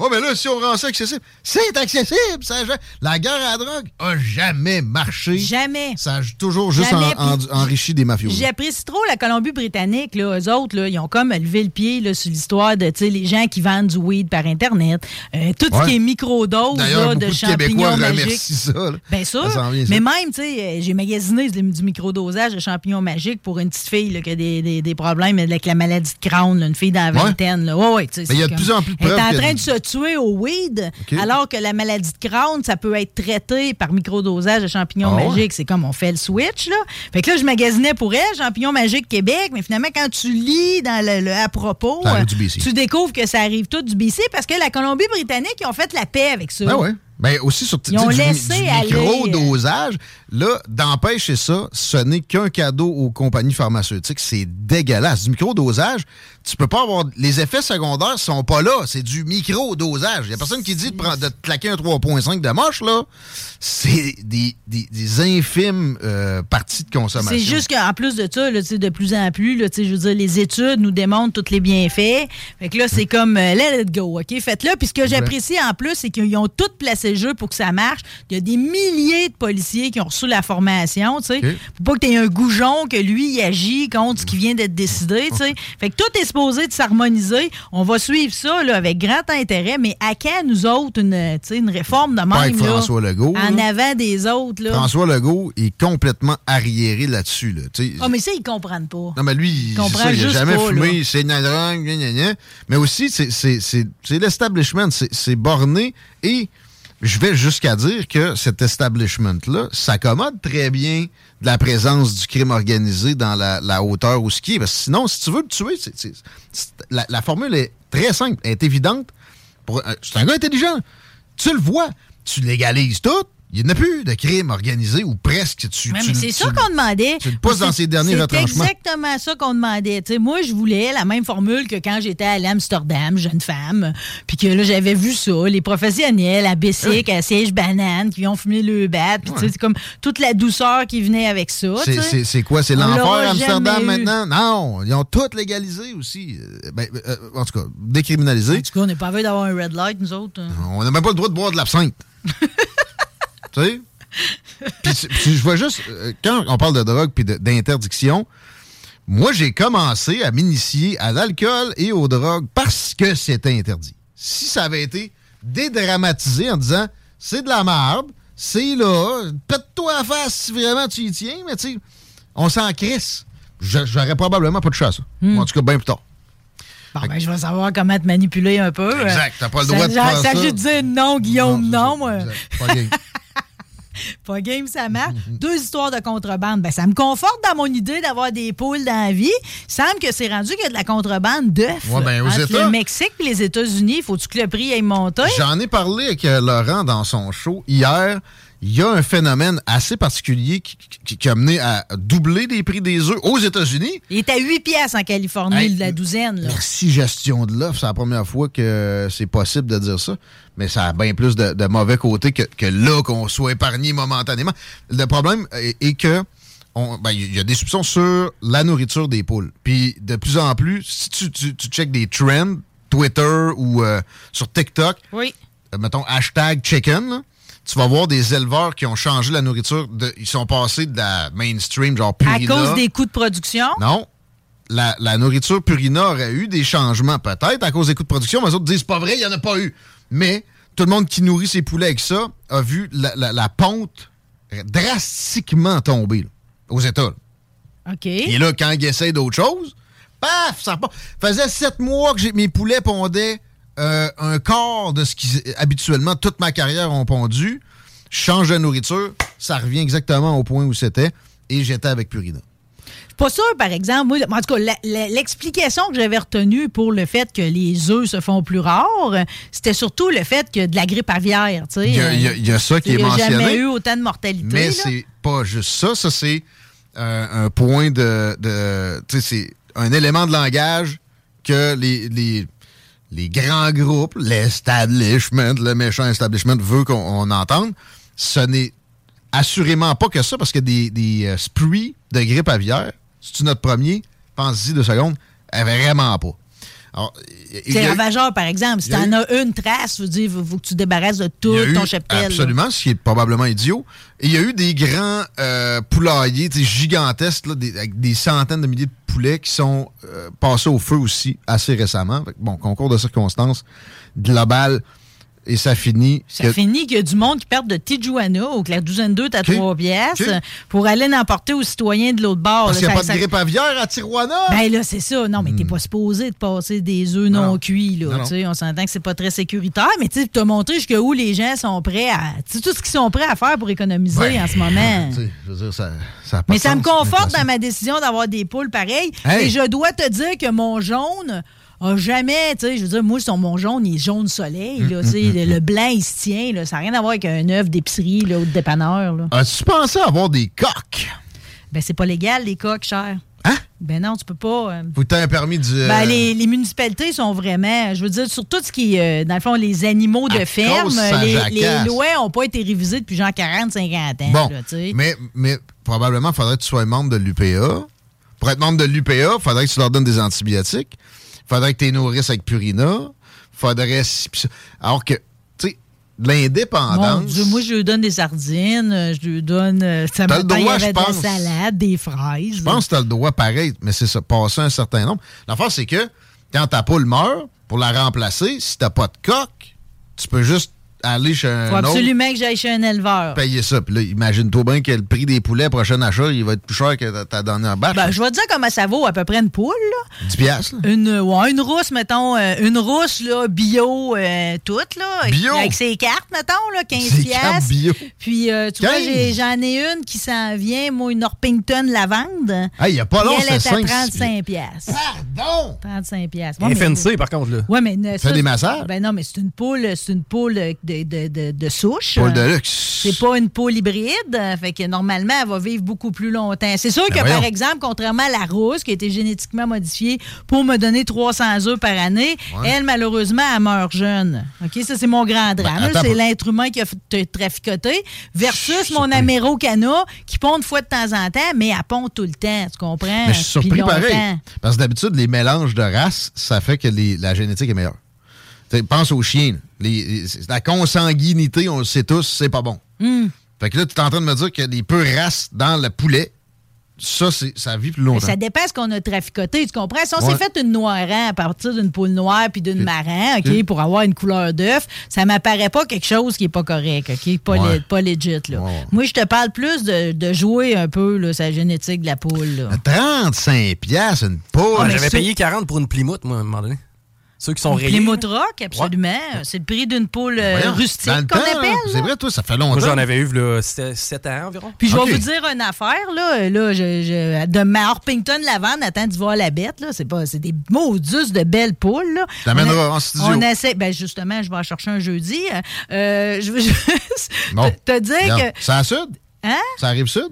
Oh, mais là, si on rend ça accessible, c'est accessible. Ça, la guerre à la drogue a jamais marché. Jamais. Ça a toujours juste en- en- enrichi des mafios. J'apprécie trop la Colombie-Britannique. Là, eux autres, là, ils ont comme levé le pied là, sur l'histoire de les gens qui vendent du weed par Internet. Euh, tout ce Ouais. qui est microdose là, de de champignons Québécois magiques. remercient ça. Bien sûr. Ça vient, ça. mais même, tu sais, euh, j'ai magasiné du du microdosage de champignons magiques pour une petite fille là, qui a des, des- des problèmes avec la maladie de Crohn, une fille dans la Ouais. vingtaine. Ouais, ouais, sais, Mais il y a de comme- plus en plus de Elle est preuves en que- train de se tuer au weed, alors que la maladie de Crohn, ça peut être traité par microdosage de champignons Ah ouais? magiques. C'est comme on fait le switch, là. Fait que là, je magasinais pour elle, champignons magiques Québec, mais finalement, quand tu lis dans le, le à propos, euh, tu découvres que ça arrive tout du BC parce que la Colombie-Britannique, ils ont fait la paix avec ça. Ben ouais? Ben aussi sur Ils ont du, laissé du aller, euh, micro-dosage, là, d'empêcher ça, ce n'est qu'un cadeau aux compagnies pharmaceutiques. C'est dégueulasse. Du micro-dosage, tu peux pas avoir. Les effets secondaires sont pas là. C'est du micro-dosage. Il y a personne qui dit de, prendre, de te claquer un 3,5 de moche, là. C'est des, des, des infimes euh, parties de consommation. C'est juste qu'en plus de ça, là, de plus en plus, là, tu sais, je veux dire, les études nous démontrent tous les bienfaits. Fait que là, c'est comme euh, let it go, OK? Faites-le. Puis ce que j'apprécie en plus, c'est qu'ils ont tout placé pour que ça marche. Il y a des milliers de policiers qui ont reçu la formation, tu sais. Faut pas que tu aies un goujon que lui, il agit contre ce qui vient d'être décidé, tu sais. Fait que tout est supposé de s'harmoniser. On va suivre ça, là, avec grand intérêt. Mais à quand, nous autres, une, tu sais, une réforme de même, Pas avec là, François Legault, en là. avant des autres, là? François Legault est complètement arriéré là-dessus. Là. Ah, mais ça, ils comprennent pas. Non, mais lui, il, comprend il a jamais pas, fumé, c'est la drogue, gna, gna, gna. Mais aussi, c'est- l'establishment, c'est borné et je vais jusqu'à dire que cet establishment-là s'accommode très bien de la présence du crime organisé dans la, hauteur où ce qui est. Parce que sinon, si tu veux le tuer, la, la formule est très simple, elle est évidente. Euh, C'est un gars intelligent. Tu le vois, tu légalises tout. Il n'y en a plus de crime organisé ou presque. Tu, Ouais, mais c'est ça qu'on demandait. tu le pousses dans ses derniers C'est retranchements. exactement ça qu'on demandait. Moi, je voulais la même formule que quand j'étais à l'Amsterdam, jeune femme, puis que là, j'avais vu ça, les professionnels à Bessic, à Siège Banane, qui ont fumé le bat, puis tu sais, c'est comme toute la douceur qui venait avec ça. C'est-. C'est c'est quoi? C'est l'enfer Amsterdam eu. maintenant? Non, ils ont tout légalisé aussi. Euh, ben, euh, en tout cas, décriminalisé. En tout cas, on n'est pas envie d'avoir un red light, nous autres. hein. On n'a même pas le droit de boire de l'absinthe. tu sais? Puis je vois juste, euh, quand on parle de drogue puis de- d'interdiction, moi, j'ai commencé à m'initier à l'alcool et aux drogues parce que c'était interdit. Si ça avait été dédramatisé en disant c'est de la merde, c'est là, pète-toi à la face si vraiment tu y tiens, mais tu sais, on s'en crisse. J'aurais probablement pas à ça. Hmm. En tout cas, bien plus tard. Bon, ben, je vais savoir comment te manipuler un peu. Exact, t'as pas le Ça- droit de faire ça. ça. juste dire non, Guillaume, non, moi. Exact. Pas game, ça marche. Deux histoires de contrebande. Ben, ça me conforte dans mon idée d'avoir des poules dans la vie. Il semble que c'est rendu qu'il y a de la contrebande d'œufs. Ouais, ben, aux Entre États- le Mexique et les États-Unis, faut-tu que le prix aille monter? J'en ai parlé avec euh, Laurent dans son show hier. Il y a un phénomène assez particulier qui, qui- qui a mené à doubler les prix des œufs aux États-Unis. Il est à 8 piastres en Californie, Hey, la douzaine. Là. Merci gestion de l'offre. C'est la première fois que c'est possible de dire ça. Mais ça a bien plus de, de mauvais côtés que, que là qu'on soit épargné momentanément. Le problème est, est que ben, il y a des soupçons sur la nourriture des poules. Puis de plus en plus, si tu, tu, tu checkes des trends, Twitter ou euh, sur TikTok, Oui. euh, mettons hashtag chicken, là, tu vas voir des éleveurs qui ont changé la nourriture. De, ils sont passés de la mainstream, genre À Purina. cause des coûts de production? Non. La, la nourriture Purina aurait eu des changements, peut-être, à cause des coûts de production. Mais les autres disent, pas vrai, il n'y en a pas eu. Mais tout le monde qui nourrit ses poulets avec ça a vu la, la- la ponte drastiquement tomber là, aux États. là. OK. Et là, quand ils essayent d'autres choses, paf, ça part. Faisait sept mois que mes poulets pondaient euh, un quart de ce qui habituellement toute ma carrière ont pondu. Je change de nourriture, ça revient exactement au point où c'était. Et j'étais avec Purina. Pas sûr, par exemple. Moi, en tout cas, l'explication que j'avais retenue pour le fait que les œufs se font plus rares, c'était surtout le fait que de la grippe aviaire. tu sais, Il y a, il y a- il y a ça qui est Il n'y a mentionné. jamais eu autant de mortalité. Mais c'est pas juste ça. Ça, c'est euh, un point de. de tu sais, c'est un élément de langage que les, les, les grands groupes, l'establishment, le méchant establishment veut qu'on on entende. Ce n'est assurément pas que ça, parce que des, des euh, de grippe aviaire, c'est-tu notre premier? Pense-y deux secondes. Eh, Vraiment pas. C'est ravageur, par exemple. Si t'en as une trace, veux dire, il faut que tu débarrasses de tout ton cheptel. là. Absolument, ce qui est probablement idiot. Et il y a eu des grands euh, poulaillers gigantesques, là, des, avec des centaines de milliers de poulets qui sont euh, passés au feu aussi assez récemment. Bon, concours de circonstances global et ça finit. Ça que- finit qu'il y a du monde qui perd de Tijuana, ou que la douzaine d'eux, t'as Ok. trois pièces, Ok. pour aller n'emporter aux citoyens de l'autre bord. Parce qu'il n'y a pas ça- de grippe aviaire à Tijuana? Ben là, c'est ça. Non, mais t'es pas supposé de passer des œufs non, Hmm. Non. cuits. Là, non. On s'entend que c'est pas très sécuritaire, mais tu as montré jusqu'où les gens sont prêts à. Tu sais, tout ce qu'ils sont prêts à faire pour économiser en ce moment. je veux dire, ça, Mais ça me conforte dans ma décision d'avoir des poules pareilles. Hey! Et je dois te dire que mon jaune a jamais, tu sais, je veux dire, moi, son, mon jaune, il est jaune soleil, Mm, là, tu sais, le, le blanc, il se tient, là, ça n'a rien à voir avec un œuf d'épicerie, ou de dépanneur, là. As-tu pensé avoir des coques? Ben, c'est pas légal, les coques, cher. Hein? Ben non, tu peux pas. euh, t'aies un permis du. Ben, les, les municipalités sont vraiment, je veux dire, sur tout ce qui est, euh, dans le fond, les animaux de À ferme, euh, les, lois n'ont pas été révisées depuis genre 40, 50 ans. Bon, là, mais, mais probablement, il faudrait que tu sois membre de l'UPA. Pour être membre de l'UPA, il faudrait que tu leur donnes des antibiotiques. Faudrait que tu nourrisses avec Purina. faudrait... Alors que, tu sais, l'indépendance... Dieu, moi, je lui donne des sardines, euh, je lui donne. euh, ça je de la salade, des fraises. Je pense que tu as le droit pareil, mais c'est ça, passer un certain nombre. L'affaire, c'est que quand ta poule meurt, pour la remplacer, si t'as pas de coque, tu peux juste aller chez un faut autre, absolument que j'aille chez un éleveur. payer ça. Puis là, imagine-toi bien que le prix des poulets, prochain achat, il va être plus cher que ta- dernière batch. Ben, je vais te dire comment ça vaut à peu près une poule, là. 10 piastres, là. Une, ouais, une rousse, mettons, euh, une rousse, là, bio, euh, toute, là. Bio? Avec ses cartes, mettons, là, 15 Ses cartes piastres. bio. Puis, euh, tu vois, 15? j'ai- j'en ai une qui s'en vient, moi, une Orpington lavande. Hey, il y a pas long, elle c'était est à 5 35 piastres. Pardon! 35 piastres. Et Ouais, mais- FNC, par contre, là. Ouais, mais ne- ça, des massages? Ben non, mais c'est une poule, c'est une poule de, de, de, de souche. Poule de luxe. C'est pas une poule hybride, euh, fait que normalement, elle va vivre beaucoup plus longtemps. C'est sûr Ben que, voyons. par exemple, contrairement à la rousse, qui a été génétiquement modifiée pour me donner 300 œufs par année, Ouais. elle, malheureusement, elle meurt jeune. OK, ça, c'est mon grand drame. Ben, attends c'est l'être humain qui a traficoté versus mon. Amérocana qui pond une fois de temps en temps, mais elle pond tout le temps. Tu comprends? Mais je suis surpris longtemps. pareil. Parce que d'habitude, les mélanges de races, ça fait que les- la génétique est meilleure. T'sais, pense aux chiens. là. Les- les- la consanguinité, on le sait tous, c'est pas bon. Hmm. Fait que là, tu es en train de me dire qu'il y a des peu races dans le poulet. Ça, c'est, ça vit plus Mais longtemps. ça dépend ce qu'on a traficoté, tu comprends? Si on Ouais. s'est fait une noirant à partir d'une poule noire puis d'une marin, OK, pour avoir une couleur d'œuf, ça m'apparaît pas quelque chose qui est pas correct, OK? Pas, Ouais. le- pas legit, là. Ouais. Moi, je te parle plus de, de jouer un peu, là, sa génétique de la poule, là. 35 piastres, une poule. Ah, mais J'avais ça- payé 40 pour une Plymouth, moi, à un moment donné. Ceux qui sont rayés. Plymouth Rock, absolument. C'est le prix d'une poule euh, rustique qu'on hein, appelle. C'est vrai, toi, ça fait longtemps. Moi, j'en avais eu là, 7 ans environ. Puis je vais vous dire une affaire, là. là je, je- de ma Orpington Lavande, attends d'y voir la bête, là. C'est pas. C'est des maudus de belles poules, là. T'amèneras On a- en studio. On essaie. Ben justement, je vais en chercher un jeudi. Euh, je veux juste Bon. te, te dire que. C'est à sud? Hein? Ça arrive sud?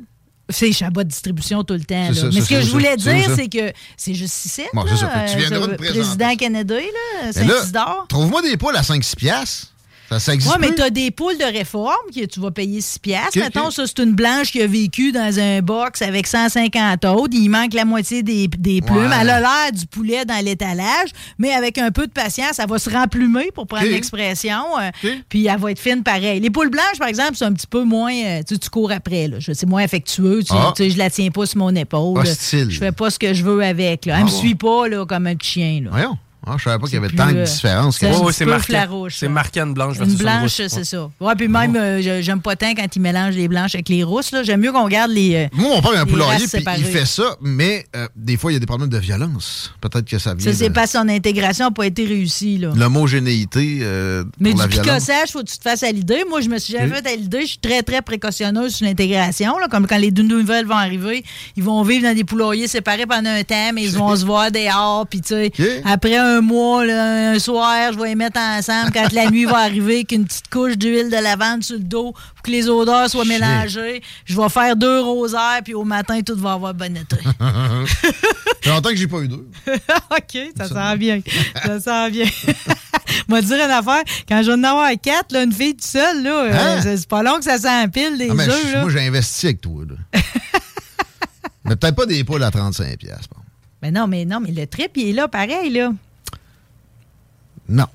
C'est Chabot Distribution tout le temps. Là. ça, Mais ce que je voulais dire, c'est que c'est juste ici. Bon, c'est ça. Fait que tu euh, viendras le te présenter. Président Kennedy, là, Saint-Isidore. Trouve-moi des poules à 5-6 piastres. Ça, ça existe Oui, mais tu as des poules de réforme que tu vas payer 6 piastres. Ok, Mettons, ça, c'est une blanche qui a vécu dans un box avec 150 autres. Il manque la moitié des, des plumes. Ouais. Elle a l'air du poulet dans l'étalage, mais avec un peu de patience, elle va se remplumer, pour prendre l'expression. euh. Puis elle va être fine pareil. Les poules blanches, par exemple, c'est un petit peu moins... euh, tu sais, tu cours après. Là. C'est moins affectueux. Tu, Ah. tu sais, je la tiens pas sur mon épaule. Hostile. Je fais pas ce que je veux avec. Là. Elle Ah me bon. suit pas là, comme un petit chien. Là. Voyons. Ah, je savais pas qu'il y avait plus, tant de euh, différences. c'est peu marquant. C'est marquant une blanche Une blanche, c'est ça. Ouais, puis même, euh, je- j'aime pas tant quand ils mélangent les blanches avec les rousses. là. J'aime mieux qu'on garde les. euh, Moi, mon père a un poulailler, puis il fait ça, mais euh, des fois, il y a des problèmes de violence. Peut-être que ça vient Ça, c'est de pas son intégration n'a pas été réussie. Là. l'homogénéité euh, Mais pour du la violence. picossage, faut que tu te fasses à l'idée. Moi, je me suis jamais fait à l'idée. Je suis très, très précautionneuse sur l'intégration. là. Comme quand les deux nouvelles vont arriver, ils vont vivre dans des poulaillers séparés pendant un temps, mais ils vont se voir dehors. Puis, tu sais, après un mois, là, un soir, je vais les mettre ensemble. Quand la nuit va arriver, qu'une petite couche d'huile de lavande sur le dos pour que les odeurs soient Shit. mélangées. Je vais faire deux rosaires, puis au matin, tout va avoir bon été. Ça fait longtemps que j'ai pas eu deux. OK, ça sent bien. Ça sent bien. Moi, dire une affaire, quand je vais en avoir quatre, là, une fille toute seule, là, euh, Hein? c'est c'est pas long que ça s'empile des Ah, mais là. moi, j'ai investi avec toi. Là. mais peut-être pas des poules à 35$. piastres, bon. Mais non, mais non, mais le trip, il est là, pareil, là. Non.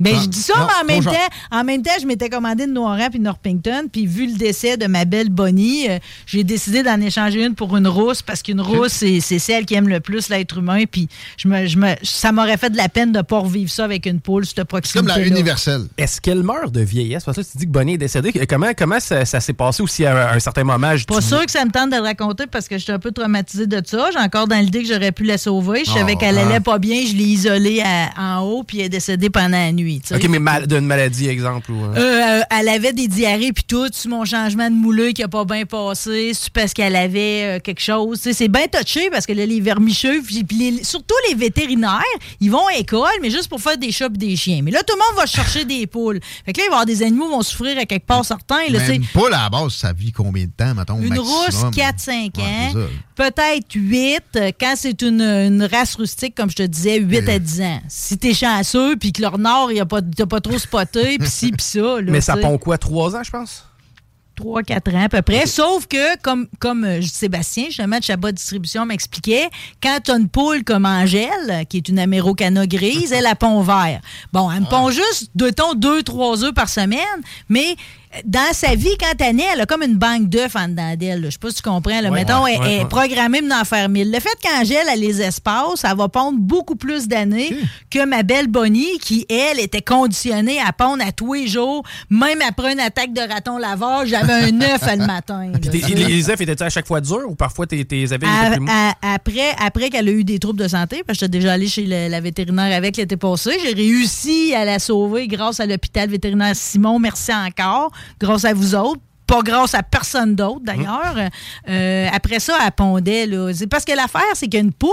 Ben, Non, je dis ça, non, mais en même, temps, en même temps, je m'étais commandé une Noirin puis une Norpington, puis vu le décès de ma belle Bonnie, euh, j'ai décidé d'en échanger une pour une rousse, parce qu'une rousse, c'est c'est celle qui aime le plus l'être humain, puis je me, je me, ça m'aurait fait de la peine de ne pas revivre ça avec une poule, cette C'est proximité comme la universelle. Est-ce qu'elle meurt de vieillesse? Parce que là, tu dis que Bonnie est décédée. Comment, comment ça, ça s'est passé aussi à un, un certain moment? Je- Pas tu- sûr que ça me tente de le raconter parce que je suis un peu traumatisée de ça. J'ai encore dans l'idée que j'aurais pu la sauver. Je savais Oh, qu'elle hein. allait pas bien. Je l'ai isolée à- en haut, puis elle est décédée pendant la nuit. OK, mais mal- d'une maladie, exemple. Ou, euh, Euh, euh, elle avait des diarrhées puis tout, sur mon changement de mouleux qui a pas bien passé, c'est parce qu'elle avait euh, quelque chose. C'est bien touché parce que là, les vermicheux, puis puis les- surtout les vétérinaires, ils vont à l'école, mais juste pour faire des chats pis des chiens. Mais là, tout le monde va chercher des poules. Fait que là, il va y avoir des animaux qui vont souffrir à quelque part certains. Là, Mais c'est- une poule, à la base, ça vit combien de temps, mettons, Une maximum? rousse, 4-5 Ouais, ans. c'est. Peut-être 8. euh, Quand c'est une, une race rustique, comme je te disais, 8 Euh. à 10 ans. Si t'es chanceux, puis que leur nord, il a pas, t'as pas trop spoté, puis ci, puis ça. là, mais ça pond quoi? Trois ans, je pense? 3-4 ans à peu près. Sauf que, comme, comme euh, Sébastien, justement, de Chabot Distribution m'expliquait, quand tu as une poule comme Angèle, qui est une amérocana grise, elle a pond vert. Bon, elle me pond juste, deux-ton, deux, trois œufs par semaine, mais dans sa vie, quand elle naît, elle a comme une banque d'œufs en dedans d'elle. Je sais pas si tu comprends. Là. Ouais, Mettons, ouais, elle, ouais, elle est programmée d'en faire mille. Le fait qu'Angèle a les espaces, elle va pondre beaucoup plus d'années que ma belle Bonnie, qui, elle, était conditionnée à pondre à tous les jours. Même après une attaque de raton laveur, j'avais un œuf le matin. Puis les œufs étaient à chaque fois durs ou parfois tes, avis À- plus à- après après qu'elle a eu des troubles de santé, parce que j'étais déjà allée chez le- la vétérinaire avec l'été passé, j'ai réussi à la sauver grâce à l'hôpital vétérinaire Simon. Merci encore. Grâce à vous autres. Pas grâce à personne d'autre, d'ailleurs. Euh, après ça, elle pondait. Là. Parce que l'affaire, c'est qu'une poule,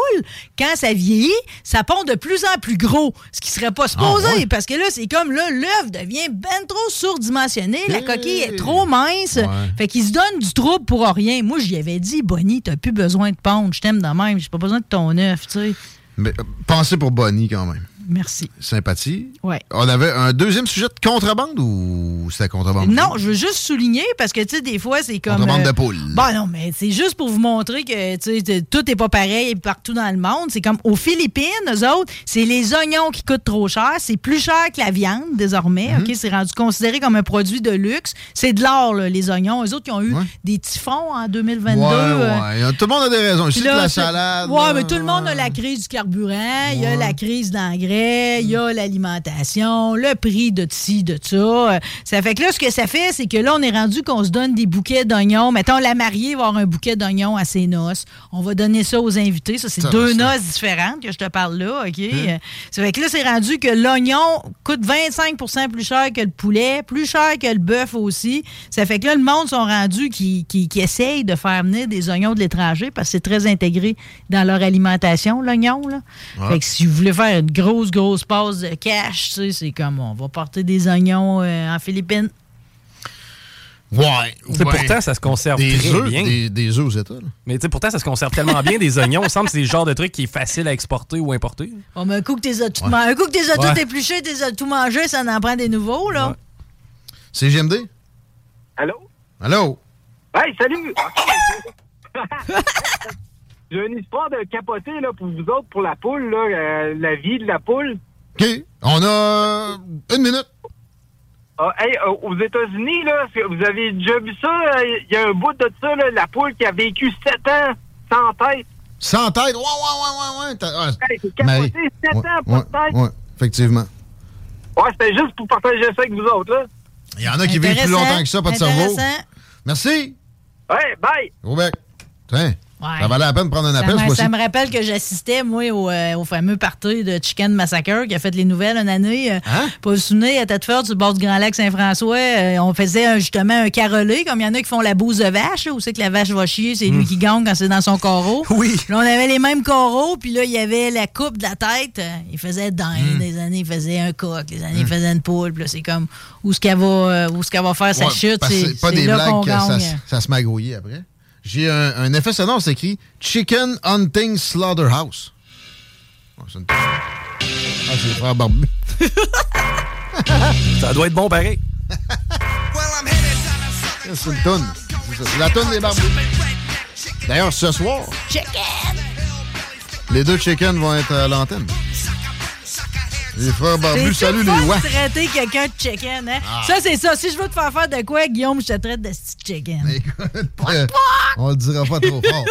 quand ça vieillit, ça pond de plus en plus gros. Ce qui serait pas supposé. Ah, ouais. Parce que là, c'est comme là, l'œuf devient ben trop surdimensionné. La coquille est trop mince. Ouais. Fait qu'il se donne du trouble pour rien. Moi, j'y avais dit, Bonnie, t'as plus besoin de pondre. Je t'aime de même. J'ai pas besoin de ton œuf, tu sais. Mais euh, pensez pour Bonnie, quand même. Merci. Sympathie. Ouais. On avait un deuxième sujet de contrebande ou c'était contrebande? Non, je veux juste souligner parce que, tu sais, des fois, c'est comme. Contrebande euh, de poules. Bon, non, mais c'est juste pour vous montrer que, tu sais, tout n'est pas pareil partout dans le monde. C'est comme aux Philippines, eux autres, c'est les oignons qui coûtent trop cher. C'est plus cher que la viande, désormais. Mhm. OK? C'est rendu considéré comme un produit de luxe. C'est de l'or, les oignons. Eux autres, qui ont eu Ouais. des typhons en 2022. Ouais, euh. Tout le monde a des raisons. Ici, de la salade. Ouais, mais tout le monde a la crise du carburant, il y a la crise d'engrais, frais, il y a l'alimentation, le prix de ci, de ça. Ça fait que là, ce que ça fait, c'est que là, on est rendu qu'on se donne des bouquets d'oignons. Mettons, la mariée va avoir un bouquet d'oignons à ses noces. On va donner ça aux invités. Ça, c'est deux noces différentes que je te parle là, OK? Hein? Ça fait que là, c'est rendu que l'oignon coûte 25% plus cher que le poulet, plus cher que le bœuf aussi. Ça fait que là, le monde sont rendus qui, qui, qui essayent de faire venir des oignons de l'étranger parce que c'est très intégré dans leur alimentation, l'oignon. Là. Ouais. Fait que si vous voulez faire une grosse, grosse passe de cash, tu sais, c'est comme on va porter des oignons euh, en Philippines. Ouais. Ouais. Pourtant, ça se conserve Des très œufs, bien. Des, des œufs aux États. là. Mais tu sais, pourtant, ça se conserve tellement bien, des oignons. Il me semble que c'est le genre de truc qui est facile à exporter ou importer. Bon, mais un coup que t'es as tout man- un coup que t'es as Ouais. tout épluché, t'es as tout mangé, ça en prend des nouveaux, là. C'est GMD? Allô? Allô? Hey, salut! J'ai une histoire de capoter là, pour vous autres, pour la poule, là, euh, la vie de la poule. OK. On a une minute. Ah, hey, euh, aux États-Unis, là, vous avez déjà vu ça? euh, Il y a un bout de ça, là, la poule qui a vécu 7 ans sans tête. Sans tête? Ouais, ouais, ouais, ouais, ouais. T'as- Hey, c'est capoté, Marie. 7 Ouais, ans, pas ouais, de tête. ouais, effectivement. Ouais, c'était juste pour partager ça avec vous autres, là. Il y en a qui vivent plus longtemps que ça, pas de cerveau. Merci. Ouais, bye! Gros bec. Tiens, Ouais. ça valait la peine de prendre un Ça appel, me, ce mois-ci. ça me rappelle que j'assistais, moi, au, euh, au fameux party de Chicken Massacre qui a fait les nouvelles une année. euh, Hein? Pas vous souvenir, à Tête-Fort, sur le bord du Grand Lac Saint-François, euh, on faisait justement un carolé, comme il y en a qui font la bouse de vache, là, où c'est que la vache va chier, c'est lui qui gagne quand c'est dans son coraux. Hmm. Oui. Là, on avait les mêmes coraux, puis là, il y avait la coupe de la tête. Il faisait dinde, Hmm. des années, il faisait un coq, des années, il faisait une poule. Puis là, c'est comme où est-ce qu'elle va, où est-ce qu'elle va faire sa chute. C'est pas des blagues ça, ça se magouillait après. J'ai un, un effet sonore, c'est écrit Chicken Hunting Slaughterhouse. C'est une- Ah, c'est le frère Barbu. Ça doit être bon pareil. C'est une toune. C'est la toune des barbus. D'ailleurs, ce soir, Chicken! les deux chickens vont être à l'antenne. Les frères barbus, salut les ouais. traiter quelqu'un de chicken, hein? Ah. Ça, c'est ça. Si je veux te faire faire de quoi, Guillaume, je te traite de chicken. Euh, on le dira pas trop fort.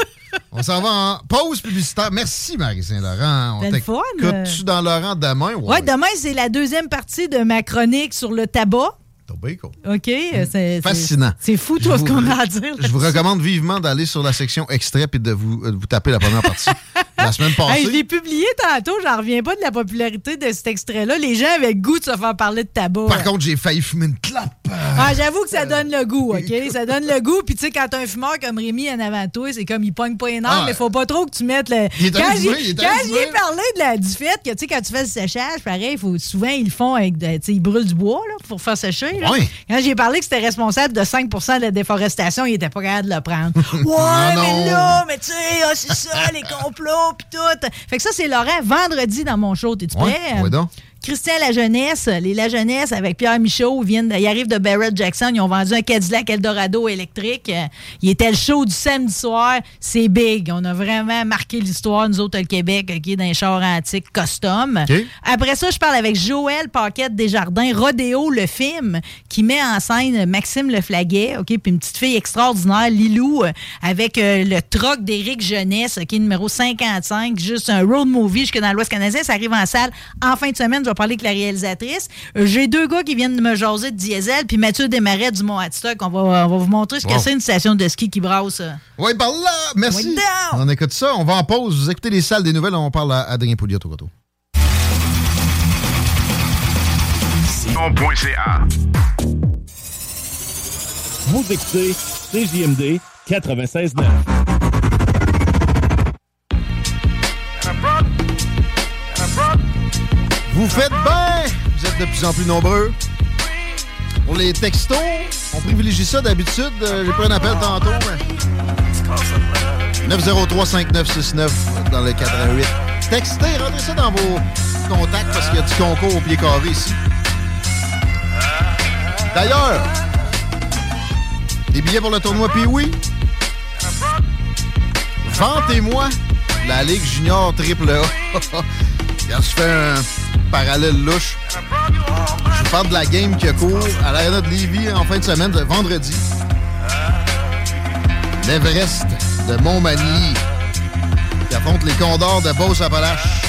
On s'en va en pause publicitaire. Merci, Marie-Saint-Laurent. On t'écoute-tu dans Laurent demain? Ouais, demain, c'est la deuxième partie de ma chronique sur le tabac. Tobacco. OK? euh, c'est- Fascinant. c'est- fou, toi, ce qu'on a à dire. Je vous recommande vivement d'aller sur la section extrait et de vous, euh, de vous taper la première partie. la semaine passée. Hey, je l'ai publié tantôt, j'en reviens pas de la popularité de cet extrait-là. Les gens avaient le goût de se faire parler de tabac. Par contre, j'ai failli fumer une clope. Ah, j'avoue que ça donne le goût, OK? Ça donne le goût. Puis, tu sais, quand t'as un fumeur comme Rémi en avant toi, c'est comme il pogne pas énorme, Ah, mais faut pas trop que tu mettes le. Il est Quand j'ai parlé de la, du fait que, tu sais, quand tu fais le séchage, pareil, faut, souvent, ils le font avec. Tu sais, ils brûlent du bois, là, pour faire sécher. là. Ouais. Quand j'ai parlé que c'était responsable de 5% de la déforestation, il était pas capable de le prendre. Ouais, non. mais là, mais tu sais, ah, c'est ça, les complots, pis tout. Fait que ça, c'est Laurent, vendredi dans mon show. T'es-tu Ouais, prêt? ouais donc. Christian La Jeunesse, les La Jeunesse avec Pierre Michaud, ils, viennent, ils arrivent de Barrett Jackson. Ils ont vendu un Cadillac Eldorado électrique. Euh, Il était le show du samedi soir. C'est big. On a vraiment marqué l'histoire, nous autres, le Québec, OK, dans les chars antiques custom. Après ça, je parle avec Joël Paquette Desjardins, Rodéo, le film, qui met en scène Maxime Leflaguet, OK, puis une petite fille extraordinaire, Lilou, euh, avec euh, le troc d'Éric Jeunesse, OK, numéro 55, juste un road movie jusque dans l'Ouest canadien. Ça arrive en salle en fin de semaine. Je vais parler avec la réalisatrice. Euh, J'ai deux gars qui viennent de me jaser de diesel, puis Mathieu Desmarais du Mont-Hadstock. On va, on va vous montrer ce que Wow. c'est une station de ski qui brasse. euh. Oui, par là, merci. On écoute ça. On va en pause. Vous écoutez les salles des nouvelles. On parle à Adrien Pouliot au retour. Sion.ca. Vous écoutez CJMD 96.9. Vous faites bien! Vous êtes de plus en plus nombreux. Pour les textos, on privilégie ça d'habitude. Euh, J'ai pris un appel tantôt. mais 903-5969 dans le 88. Textez, rentrez ça dans vos contacts parce qu'il y a du concours au pied carré ici. D'ailleurs, des billets pour le tournoi Pee-Wee. Vantez-moi la Ligue Junior Triple A. Je fais un parallèle louche. Je parle de la game qui a cours à l'Arena de Lévis en fin de semaine, de vendredi. L'Everest de Montmagny qui affronte les Condors de Beauce-Appalaches.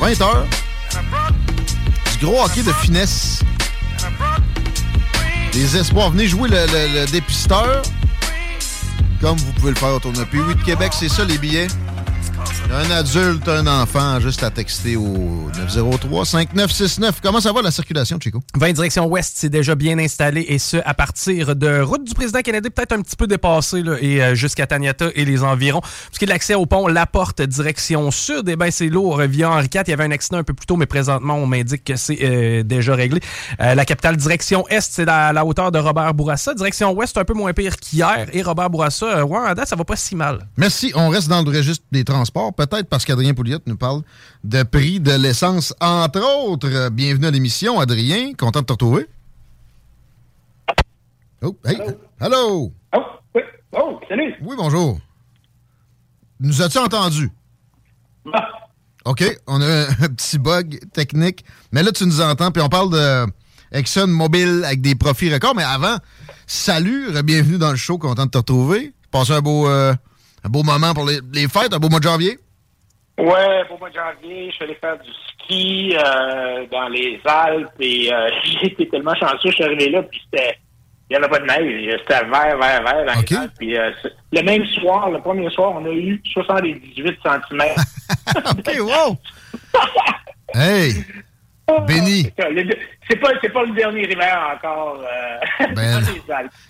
20h. Du gros hockey de finesse. Des espoirs. Venez jouer le, dépisteur. Comme vous pouvez le faire au tournoi. Puis oui, de Québec, c'est ça les billets. Un adulte, un enfant, juste à texter au 903-5969. Comment ça va la circulation, Chico? 20 direction ouest, c'est déjà bien installé et ce, à partir de route du président Kennedy, peut-être un petit peu dépassé, là, et euh, jusqu'à Taniata et les environs. Pour ce qui est de l'accès au pont La Porte, direction sud, eh ben, c'est lourd via Henri IV. Il y avait un accident un peu plus tôt, mais présentement, on m'indique que c'est euh, déjà réglé. Euh, la capitale, direction est, c'est à la hauteur de Robert Bourassa. Direction ouest, un peu moins pire qu'hier. Et Robert Bourassa, euh, ouais, à date, ça va pas si mal. Merci. On reste dans le registre des transports, peut-être parce qu'Adrien Pouliot nous parle de prix de l'essence, entre autres. Bienvenue à l'émission, Adrien. Content de te retrouver. Oh, hey. Hello. Oh, salut. Oui, bonjour. Nous as-tu entendu? OK, on a un petit bug technique. Mais là, tu nous entends, puis on parle de Exxon Mobil avec des profits records. Mais avant, salut, bienvenue dans le show, content de te retrouver. Passez un beau, euh, un beau moment pour les, les fêtes, un beau mois de janvier. Ouais, pour mois de janvier, je suis allé faire du ski euh, dans les Alpes et euh, été tellement chanceux, je suis arrivé là, puis c'était. Il n'y en a pas de neige, c'était vert, vert, vert dans les Alpes. Puis, euh, le même soir, le premier soir, on a eu 78 cm. OK, wow! Hey! Béni! C'est pas, pas le dernier hiver encore euh, Ben.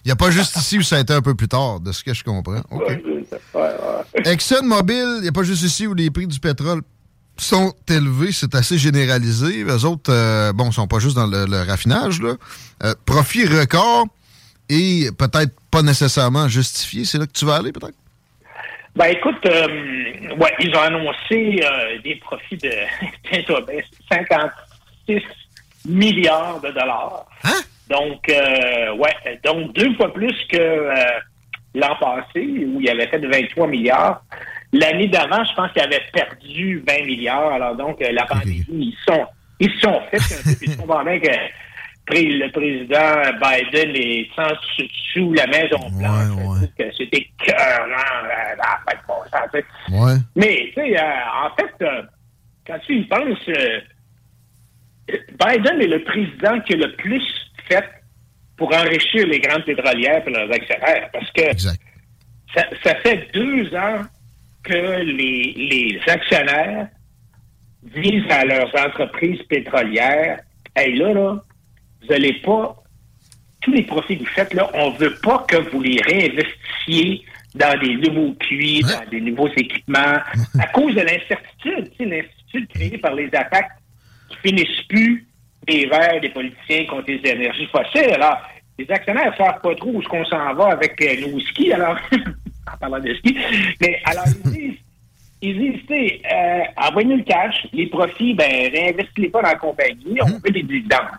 Il n'y a pas juste ici où ça a été un peu plus tard, de ce que je comprends. OK. Exxon Mobil, il n'y a pas juste ici où les prix du pétrole sont élevés, c'est assez généralisé. Les autres, euh, bon, sont pas juste dans le, le raffinage, là. Euh, profit record et peut-être pas nécessairement justifié. C'est là que tu vas aller, peut-être? Ben écoute, euh, ouais, ils ont annoncé des profits de tiens-toi bien, 56 milliards de dollars. Donc, euh, ouais, donc deux fois plus que euh, l'an passé, où il avait fait de 23 milliards. L'année d'avant, je pense qu'il avait perdu 20 milliards. Alors donc, euh, la pandémie, ils sont ils sont fait un peu, puis ils bien que le président Biden est sans sous, sous la Maison Blanche. que C'était cœurant, bon. Ouais. Mais, tu sais, euh, en fait, euh, quand tu y penses, euh, Biden est le président qui a le plus fait pour enrichir les grandes pétrolières et leurs actionnaires. Parce que ça, ça fait deux ans que les, les actionnaires disent à leurs entreprises pétrolières Hey, là, là, vous n'allez pas. Tous les profits que vous faites, là, on ne veut pas que vous les réinvestissiez dans des nouveaux puits, dans des nouveaux équipements, à cause de l'incertitude, l'incertitude créée par les attaques finissent plus des verts des politiciens contre les énergies fossiles. Alors, les actionnaires ne savent pas trop où est-ce qu'on s'en va avec euh, nos skis, alors, en parlant de ski, mais alors, ils disent, ils disent, euh, envoyez-nous le cash, les profits, ben, réinvestissez-les pas dans la compagnie, on veut des dividendes.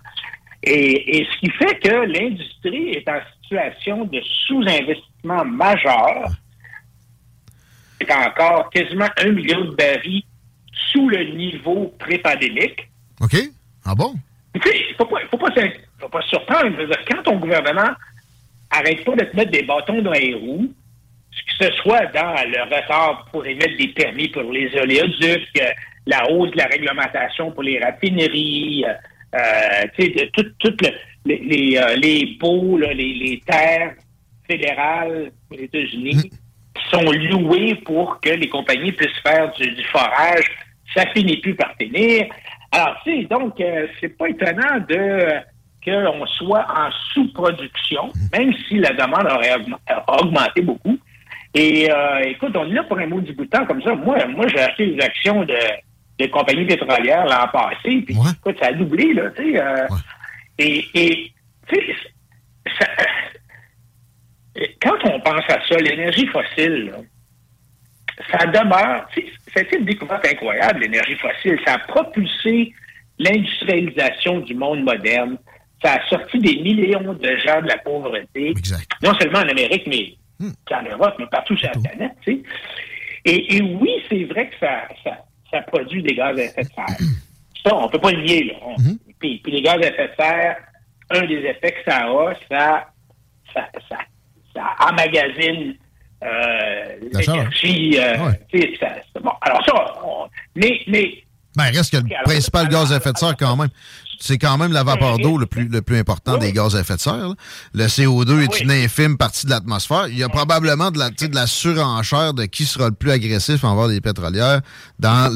Et, et ce qui fait que l'industrie est en situation de sous-investissement majeur. C'est encore quasiment un million de barils sous le niveau pré-pandémique. OK? Ah bon? Tu sais, il ne faut pas, faut pas, se- faut pas se surprendre. Dire, quand ton gouvernement arrête pas de te mettre des bâtons dans les roues, que ce soit dans le retard pour émettre des permis pour les oléoducs, euh, la hausse de la réglementation pour les raffineries, euh, euh, tout- tout le- les, les, euh, les baux, là, les, les terres fédérales aux États-Unis qui sont louées pour que les compagnies puissent faire du, du forage, ça finit plus par finir. Alors, tu sais, donc, euh, c'est pas étonnant de euh, qu'on soit en sous-production, même si la demande aurait augmenté beaucoup. Et euh, écoute, on est là pour un mot du bout de temps comme ça. Moi, moi j'ai acheté des actions de, compagnies pétrolières l'an passé, puis écoute, ça a doublé, là, tu sais. euh, Et, tu sais, quand on pense à ça, l'énergie fossile, là, ça demeure, c'est une découverte incroyable, l'énergie fossile. Ça a propulsé l'industrialisation du monde moderne. Ça a sorti des millions de gens de la pauvreté. Non seulement en Amérique, mais en Europe, mais partout sur la planète, tu sais. Et, et oui, c'est vrai que ça, ça, ça produit des gaz à effet de serre. Ça, on peut pas le nier, là. On- puis, puis les gaz à effet de serre, un des effets que ça a, ça, ça, ça, ça emmagasine. L'énergie. euh, tu sais, ça- c'est bon. Alors ça, on- mais, mais Ben, reste que le principal gaz à effet de serre quand même. C'est quand même la vapeur d'eau le plus, le plus important des gaz à effet de serre. là. Le CO2 est une infime partie de l'atmosphère. Il y a probablement de la, de la surenchère de qui sera le plus agressif envers les pétrolières dans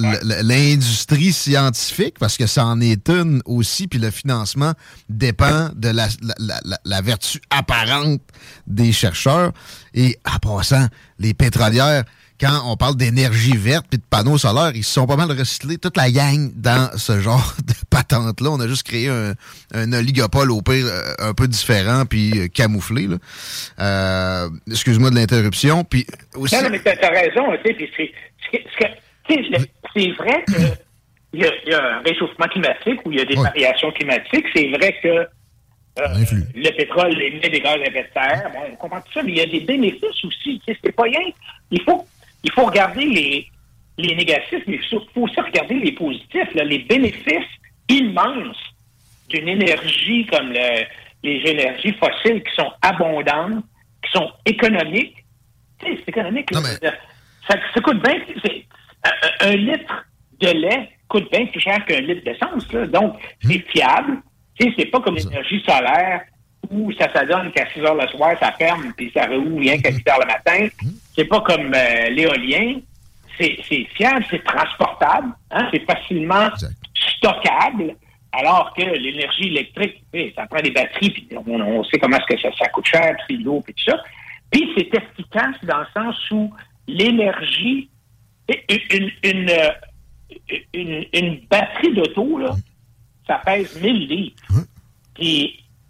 l'industrie scientifique, parce que ça en est une aussi, puis le financement dépend de la, la- la- la- la vertu apparente des chercheurs. Et en passant, les pétrolières, quand on parle d'énergie verte puis de panneaux solaires, ils se sont pas mal recyclés, toute la gang, dans ce genre de patente-là. On a juste créé un, un oligopole au pire euh, un peu différent puis euh, camouflé. Euh, Excuse-moi de l'interruption. Puis aussi... Non, non, mais t'as as raison, tu sais, puis c'est- vrai que il y, y a un réchauffement climatique ou il y a des variations climatiques. C'est vrai que euh, le pétrole émet des gaz à effet de serre. Bon, on comprend tout ça, mais il y a des bénéfices aussi. C'est pas rien. Il faut, il faut regarder les, les négatifs, mais il faut aussi regarder les positifs, là, les bénéfices immenses d'une énergie comme le- les énergies fossiles qui sont abondantes, qui sont économiques. Tu sais, c'est économique. Ça, ça coûte bien. Un, un litre de lait coûte bien plus cher qu'un litre d'essence. Donc, c'est fiable. Tu sais, c'est pas comme l'énergie solaire où ça s'adonne qu'à 6 heures le soir, ça ferme, puis ça roule rien qu'à 8 heures le matin. C'est pas comme euh, l'éolien. C'est fiable, c'est transportable, hein, c'est facilement stockable. Alors que l'énergie électrique, ça prend des batteries, puis on, on sait comment est-ce que ça, ça coûte cher, puis c'est l'eau, puis tout ça. Puis c'est efficace dans le sens où l'énergie, une, une, euh, une, une batterie d'auto, là, ça pèse 1000 litres. Puis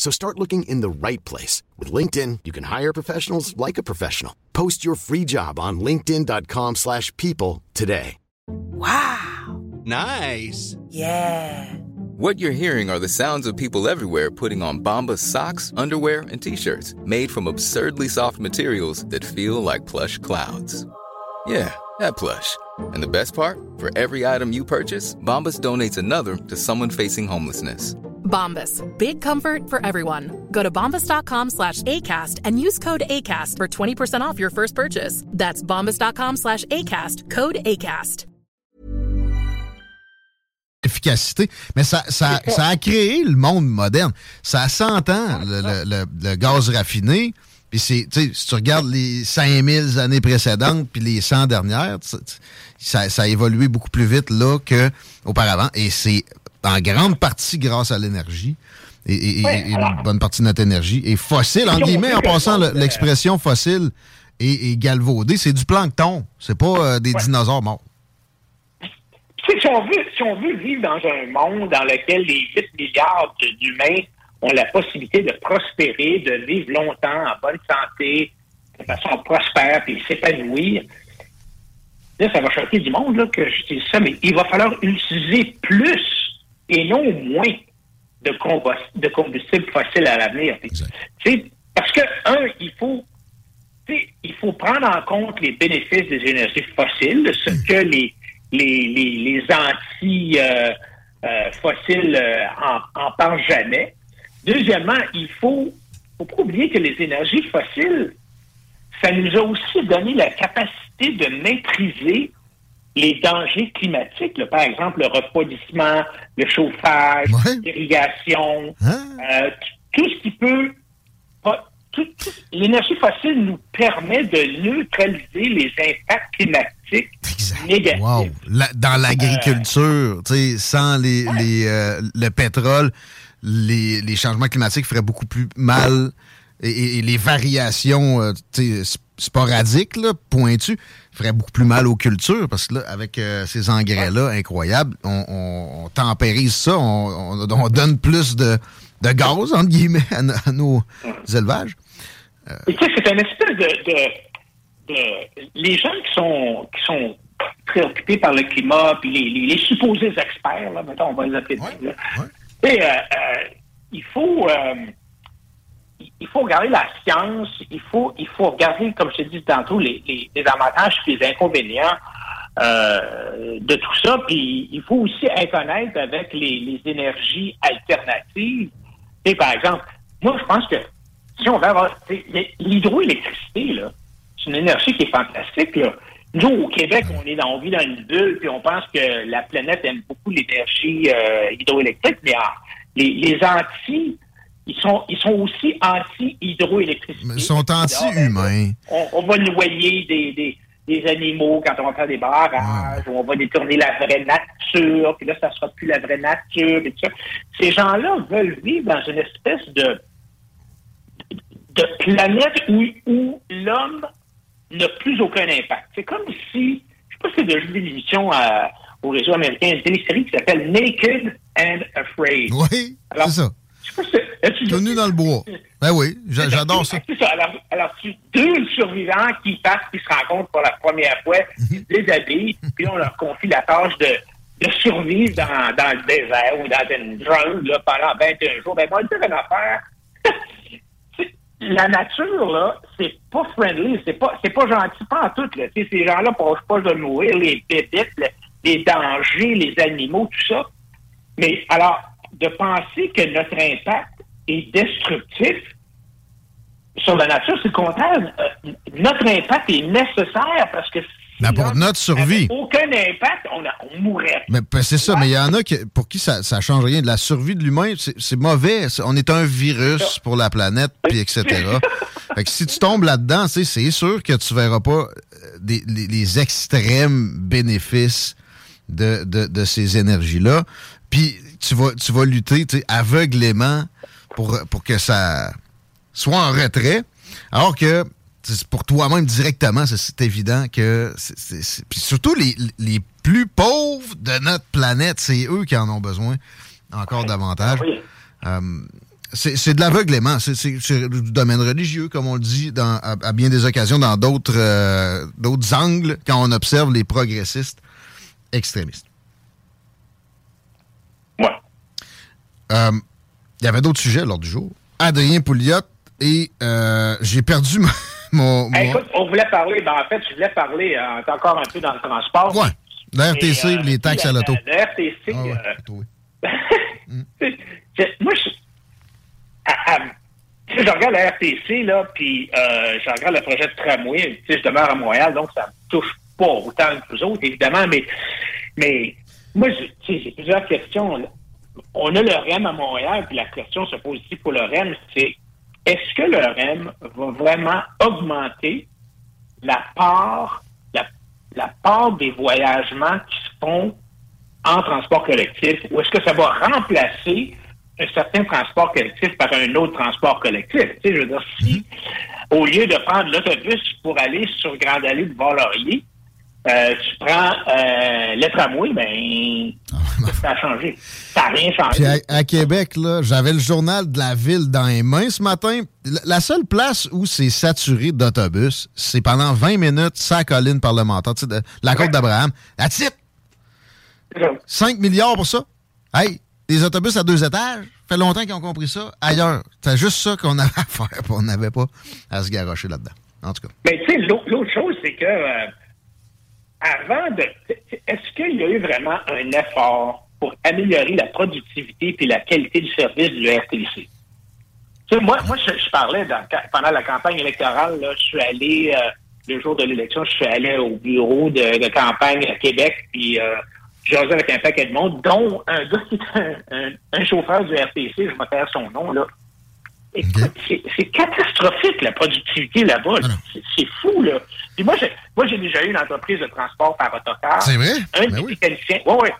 So start looking in the right place. With LinkedIn, you can hire professionals like a professional. Post your free job on linkedin.com/people slash people today. Wow. Nice. Yeah. What you're hearing are the sounds of people everywhere putting on Bombas socks, underwear, and t-shirts made from absurdly soft materials that feel like plush clouds. Yeah, that plush. And the best part? For every item you purchase, Bombas donates another to someone facing homelessness. Bombas. Big comfort for everyone. Go to bombas.com slash ACAST and use code ACAST for 20% off your first purchase. That's bombas.com slash ACAST. Code ACAST. efficacité. Mais ça, ça, ça a créé le monde moderne. Ça s'entend, le, le- le- le gaz raffiné. Puis c'est, tu sais, si tu regardes les 5000 années précédentes puis les 100 dernières, ça, ça a évolué beaucoup plus vite là qu'auparavant. Et c'est en grande partie grâce à l'énergie. Et, et- et- Ouais, et alors- une bonne partie de notre énergie. Et fossile, en guillemets, en passant, l'expression fossile et, et galvaudé, c'est du plancton. C'est pas euh, des dinosaures morts. Si on, veut, si on veut vivre dans un monde dans lequel les 8 milliards d'humains ont la possibilité de prospérer, de vivre longtemps, en bonne santé, de façon prospère, puis s'épanouir, là, ça va choquer du monde là, que je dis ça, mais il va falloir utiliser plus et non moins de, de combustible fossile à l'avenir. Parce que, un, il faut il faut prendre en compte les bénéfices des énergies fossiles, ce que les, les, les, les anti-fossiles euh, en, en parlent jamais. Deuxièmement, il faut, faut pas oublier que les énergies fossiles, ça nous a aussi donné la capacité de maîtriser les dangers climatiques, là. par exemple le refroidissement, le chauffage, l'irrigation, euh, t- tout ce qui peut l'énergie fossile nous permet de neutraliser les impacts climatiques négatifs. Wow. La- dans l'agriculture, tu sais, sans les, les, euh, le pétrole, les, les changements climatiques feraient beaucoup plus mal et, les variations euh, sporadiques, là, pointues, feraient beaucoup plus mal aux cultures parce que là, avec euh, ces engrais-là incroyables, on, on- on tempérise ça, on, on- on donne plus de, de gaz, entre guillemets, à, no- à nos élevages. Et tu sais, c'est une espèce de, de- de- Les gens qui sont, qui sont préoccupés par le climat, puis les, les- les supposés experts, là, mettons, on va les appeler là. Sais, euh, euh, il faut euh, il faut regarder la science, il faut il faut regarder, comme je t'ai dit tantôt, les, les, les avantages et les inconvénients euh, de tout ça. Puis il faut aussi être honnête avec les, les énergies alternatives. Par exemple, moi je pense que si on veut avoir l'hydroélectricité, c'est une énergie qui est fantastique. Là. Nous, au Québec, on est dans, on vit dans une bulle, puis on pense que la planète aime beaucoup l'énergie euh, hydroélectrique, mais ah, les, les anti, ils sont, ils sont aussi anti-hydroélectricité. Ils sont anti-humains. On, on va noyer des, des, des animaux quand on va faire des barrages, ou on va détourner la vraie nature, puis là, ça sera plus la vraie nature, et tout ça. Ces gens-là veulent vivre dans une espèce de, de planète où, où l'homme n'a plus aucun impact. C'est comme si, je sais pas si c'est vu l'émission euh, au réseau américain, une télésérie qui s'appelle Naked and Afraid. Oui, c'est ça. Je sais pas si Tout nu dans le bois. Ben oui, j'a- j'adore ça. Alors, alors, tu deux survivants qui partent, qui se rencontrent pour la première fois, Mhm. ils se déshabillent, puis on leur confie la tâche de, de survivre dans, dans le désert ou dans une jungle là, pendant 21 jours. Ben, moi, je une affaire. La nature, là, c'est pas friendly, c'est pas, c'est pas gentil, pas en tout, là. Ces gens-là proches pas de nourrir les bébites, le- les dangers, les animaux, tout ça. Mais alors, de penser que notre impact est destructif sur la nature, c'est le contraire. Euh, notre impact est nécessaire parce que Ben, pour notre survie. aucun impact, on, a- on mourrait. Mais ben, c'est ça, mais il y en a qui- pour qui ça, ça change rien. De la survie de l'humain, c'est mauvais. On est un virus pour la planète, puis etc. fait que si tu tombes là-dedans, c'est sûr que tu verras pas euh, des- les, les extrêmes bénéfices de, de, de ces énergies-là. Puis tu vas, tu vas lutter aveuglément pour, pour que ça soit en retrait. Alors que pour toi-même directement, c'est- évident que. Puis surtout, les, les plus pauvres de notre planète, c'est eux qui en ont besoin encore davantage. Euh, c'est de l'aveuglement. C'est du domaine religieux, comme on le dit dans, à, à bien des occasions, dans d'autres euh, d'autres angles, quand on observe les progressistes extrémistes. Euh, Il y avait d'autres sujets lors du jour. Adrien Pouliot et euh, j'ai perdu mon. mon- Hey, mon- écoute, on voulait parler, ben, en fait, je voulais parler euh, encore un peu dans le transport. Ouais. La RTC, Et, euh, les taxes à la- l'auto. La, la RTC, Ah ouais, c'est- moi, je, à- à- je regarde la RTC, là, puis je regarde le projet de tramway. Je demeure à Montréal, donc ça me touche pas autant que vous autres, évidemment, mais, mais moi, j'ai plusieurs questions. là. On a le REM à Montréal, puis la question se pose ici pour le REM, c'est est-ce que le REM va vraiment augmenter la part, la, part des voyagements qui se font en transport collectif ou est-ce que ça va remplacer un certain transport collectif par un autre transport collectif? Tu sais, je veux dire, si au lieu de prendre l'autobus pour aller sur Grande Allée de Val-Laurier, euh, tu prends euh, le tramway, ben, ça a changé. Ça n'a rien changé. Puis à, à Québec, là, j'avais le journal de la ville dans les mains ce matin. La- seule place où c'est saturé d'autobus, c'est pendant 20 minutes, sa colline parlementaire, tu sais, de- la côte d'Abraham. La type! 5 milliards pour ça. Hey, des autobus à deux étages, fait longtemps qu'ils ont compris ça. Ailleurs, c'est juste ça qu'on avait à faire, on n'avait pas à se garocher là-dedans. En tout cas. Mais tu sais, l'au- l'autre chose, c'est que euh, avant de. Est-ce qu'il y a eu vraiment un effort pour améliorer la productivité et la qualité du service du RTC? Tu sais, moi, moi je, je parlais dans- pendant la campagne électorale, là, je suis allé, euh, le jour de l'élection, je suis allé au bureau de, de campagne à Québec, puis euh, j'ai jasé avec un paquet de monde, dont un gars qui est un, un- un chauffeur du RTC, je me perds son nom, là. Écoute, c'est- catastrophique la productivité là-bas. là. C'est- C'est fou, là. Puis moi, j'ai, moi, j'ai déjà eu une entreprise de transport par autocar. C'est vrai? Un Ben oui. mécaniciens. Ouais, ouais.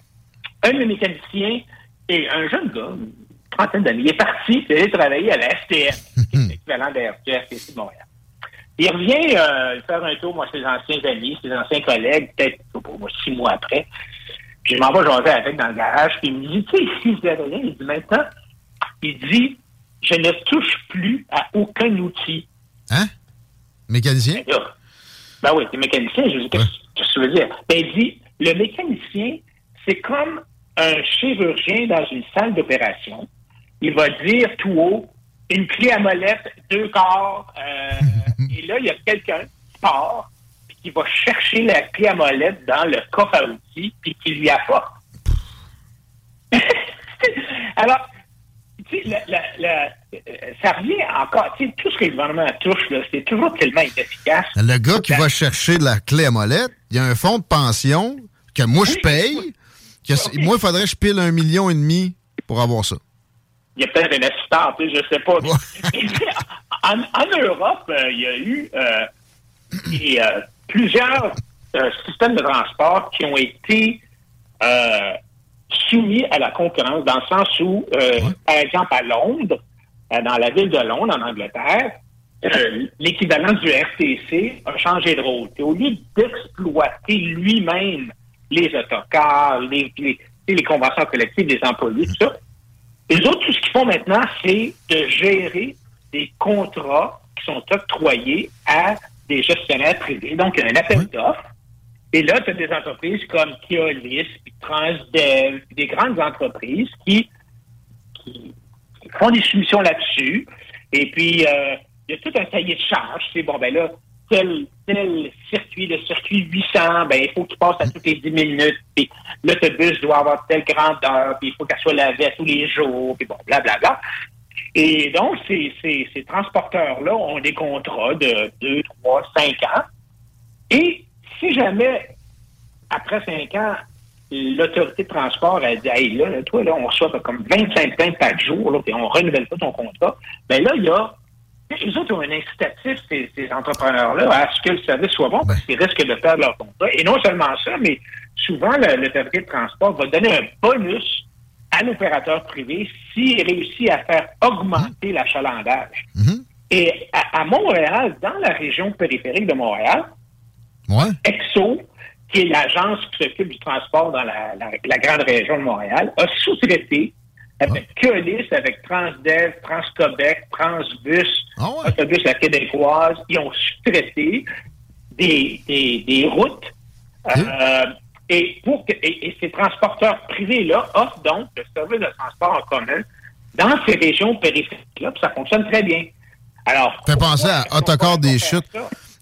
Un de mes mécaniciens et un jeune gars, une trentaine d'années, il est parti, il est allé travailler à la STM, qui est l'équivalent de la RTC de Montréal. Il revient euh, faire un tour, moi, ses anciens amis, ses anciens collègues, peut-être moi, six mois après. Puis je m'en vais jaser avec dans le garage, puis il me dit, tu sais, il se dit rien, il dit maintenant, il dit, je ne touche plus à aucun outil. Hein? Mécanicien? Ben là, Ben oui, t'es mécanicien, je veux dire, qu'est-ce que tu veux dire? Ben, il dit, le mécanicien, c'est comme un chirurgien dans une salle d'opération. Il va dire tout haut, une clé à molette, deux corps, euh, et là, il y a quelqu'un qui part, puis qui va chercher la clé à molette dans le coffre à outils, puis qui lui apporte. Alors, la- la- la- ça revient encore, tout ce que le gouvernement touche, c'est toujours tellement inefficace. Le gars qui va chercher la clé à molette, il y a un fonds de pension que moi je paye. que moi, il faudrait que je pile un million et demi pour avoir ça. il y a peut-être un assistant, je sais pas. En, en Europe, euh, il y a eu euh, euh, plusieurs systèmes de transport qui ont été soumis à la concurrence, dans le sens où, euh, par exemple, à Londres, euh, dans la ville de Londres, en Angleterre, euh, l'équivalent du RTC a changé de rôle. Et au lieu d'exploiter lui-même les autocars, les, les, les conventions collectives des employés, tout ça, les autres, tout ce qu'ils font maintenant, c'est de gérer des contrats qui sont octroyés à des gestionnaires privés. Donc, il y a un appel d'offres. Et là, tu as des entreprises comme Keolis, puis Transdev, puis des grandes entreprises qui, qui font des soumissions là-dessus. Et puis, euh, il y a tout un cahier de charges. C'est bon, ben là, tel, tel circuit, le circuit 800, ben il faut qu'il passe à toutes les 10 minutes. Puis l'autobus doit avoir telle grandeur, puis il faut qu'elle soit lavée à tous les jours, puis bon, blablabla. Et donc, ces, ces, ces transporteurs-là ont des contrats de 2, 3, 5 ans. Et si jamais, après 5 ans, l'autorité de transport a dit Hey, là, là, toi, là, on reçoit comme 25 plaintes par jour, là, puis on renouvelle pas ton contrat, ben là, il y a. Les autres ont un incitatif, ces, ces entrepreneurs-là, à ce que le service soit bon, parce qu'ils risquent de perdre leur contrat. Et non seulement ça, mais souvent, l'autorité de transport va donner un bonus à l'opérateur privé s'il réussit à faire augmenter l'achalandage. Et à, à Montréal, dans la région périphérique de Montréal, EXO, qui est l'agence qui s'occupe du transport dans la, la- la grande région de Montréal, a sous-traité avec Keolis, avec Transdev, Transquebec, Transbus, Autobus la québécoise, ils ont sous-traité des, des, des routes. euh, et, pour que, et, et ces transporteurs privés-là offrent donc le service de transport en commun dans ces régions périphériques-là, puis ça fonctionne très bien. Alors, Fait penser à Autocar des Chutes.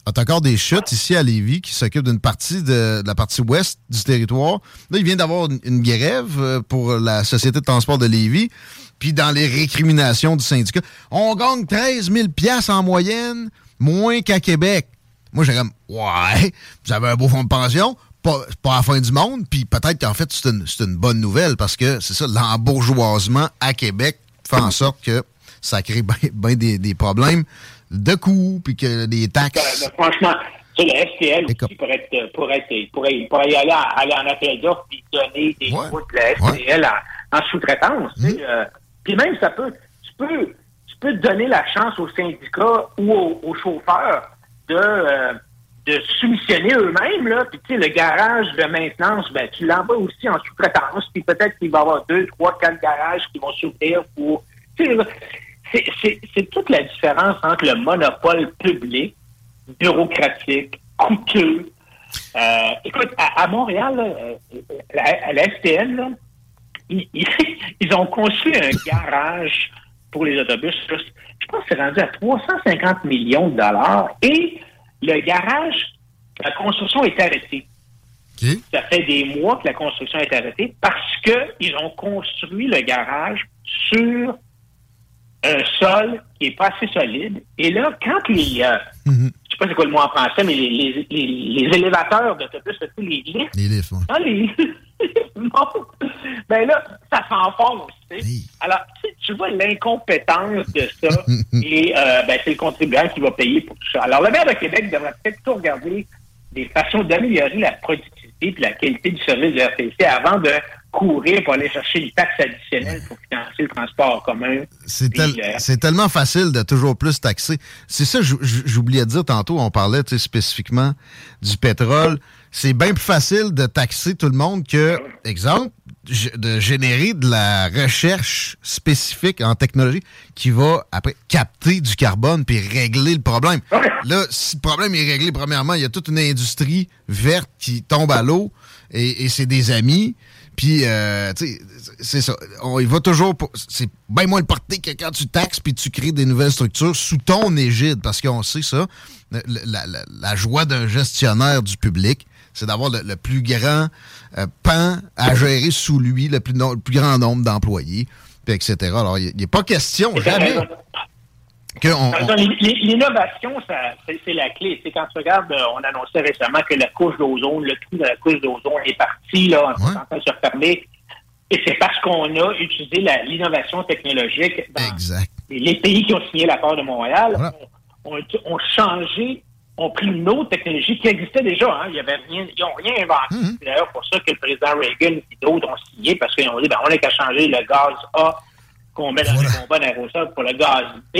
Autocar des Chutes, ici à Lévis, qui s'occupe d'une partie de, la partie ouest du territoire. Là, il vient d'avoir une, grève euh, pour la Société de transport de Lévis. Puis dans les récriminations du syndicat, on gagne 13 000 piastres en moyenne, moins qu'à Québec. Moi, j'ai comme, ouais, vous avez un beau fonds de pension, pas, pas à la fin du monde, puis peut-être qu'en fait, c'est une, une bonne nouvelle parce que c'est ça, l'embourgeoisement à Québec fait en sorte que ça crée bien des, des problèmes de coûts, puis que des taxes. Ben, franchement, tu sais, le STL aussi pourrait, être, pourrait y aller, aller en appel d'offres et donner des routes de la STL en, en sous-traitance. sais, euh, Puis même, ça peut, tu peux, tu peux donner la chance aux syndicats ou aux, aux chauffeurs de, euh, de soumissionner eux-mêmes. Là. Puis tu sais, le garage de maintenance, ben, tu l'envoies aussi en sous-traitance. Puis peut-être qu'il va y avoir deux, trois, quatre garages qui vont s'ouvrir pour... c'est- toute la différence entre le monopole public, bureaucratique, coûteux. Euh, écoute, à, à Montréal, là, euh, à la STL, là, ils, ils- ils ont conçu un garage pour les autobus. Je pense que c'est rendu à 350 millions de dollars. Et le garage, la construction est arrêtée. Ça fait des mois que la construction est arrêtée parce qu'ils ont construit le garage sur un sol qui est pas assez solide. Et là, quand les, euh, je sais pas c'est quoi le mot en français, mais les, les, les, les élévateurs d'autobus, les lifts, Les lifts, ouais. quand les montent, ben là, ça s'enfonce. sais. Alors, tu sais, tu vois l'incompétence de ça, et euh, ben, c'est le contribuable qui va payer pour tout ça. Alors, le maire de Québec devrait peut-être tout regarder des façons d'améliorer la productivité et la qualité du service de RTC avant de courir pour aller chercher une taxe additionnelle pour financer le transport commun. C'est tel- euh, tellement facile de toujours plus taxer. C'est ça, j'oubliais de dire tantôt, on parlait spécifiquement du pétrole. C'est bien plus facile de taxer tout le monde que, exemple, de générer de la recherche spécifique en technologie qui va après capter du carbone puis régler le problème. Là, si le problème est réglé, premièrement, il y a toute une industrie verte qui tombe à l'eau et, et c'est des amis. Puis, euh, tu sais, c'est ça. On y va toujours. C'est bien moins le porté que quand tu taxes puis tu crées des nouvelles structures sous ton égide, parce qu'on sait ça. La- la joie d'un gestionnaire du public, c'est d'avoir le, le plus grand euh, pan à gérer sous lui, le plus, no- le plus grand nombre d'employés, etc. Alors, il n'est pas question, jamais, on- L'innovation, c'est la clé. C'est quand tu regardes, euh, on annonçait récemment que la couche d'ozone, le trou de la couche d'ozone est parti, là, en train de se refermer. Et c'est parce qu'on a utilisé l'innovation technologique dans les pays qui ont signé l'accord de Montréal. Ont, ont- ont changé, ont pris une autre technologie qui existait déjà. Hein. Il y avait rien, ils n'ont rien inventé. C'est d'ailleurs pour ça que le président Reagan et d'autres ont signé, parce qu'ils ont dit, ben, on n'a qu'à changer le gaz A qu'on met dans les bombes d'aérosol pour le gaz B.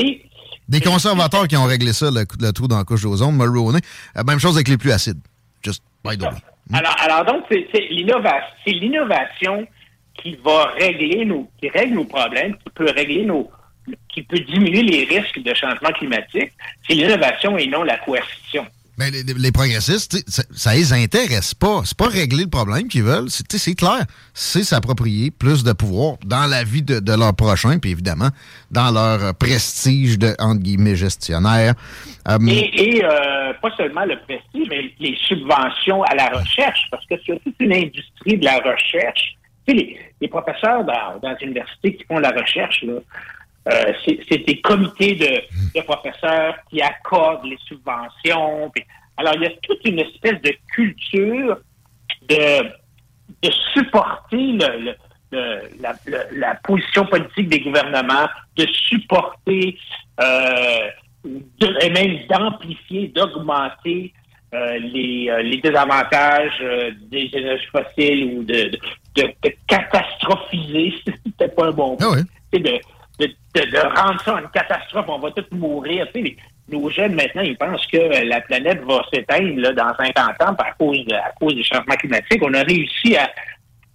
Des conservateurs qui ont réglé ça, le, le trou dans la couche d'ozone, Mulroney. Euh, même chose avec les pluies acides. Just by the way. Alors, alors donc, c'est l'innovation qui va régler nos, qui règle nos problèmes, qui peut régler nos, qui peut diminuer les risques de changement climatique. C'est l'innovation et non la coercition. Mais les, les progressistes, ça, ça les intéresse pas. C'est pas régler le problème qu'ils veulent. C'est clair. C'est s'approprier plus de pouvoir dans la vie de, de leur prochain, puis évidemment, dans leur prestige de, entre guillemets, gestionnaire. Euh, Et, et, euh, pas seulement le prestige, mais les subventions à la recherche, parce que c'est toute une industrie de la recherche. Tu sais, les, les professeurs dans, dans les universités qui font la recherche, là, euh, c'est des comités de, de professeurs qui accordent les subventions. puis- alors, il y a toute une espèce de culture de, de supporter le- le- le- la, position politique des gouvernements, de supporter euh, de- et même d'amplifier, d'augmenter euh, les, euh, les désavantages euh, des énergies fossiles ou de, de, de- de catastrophiser, c'était pas un bon mot. De, de, de- de rendre ça une catastrophe, on va tous mourir. Tu sais, nos jeunes, maintenant, ils pensent que la planète va s'éteindre dans 50 ans à cause, de- à cause du changement climatique. On a réussi à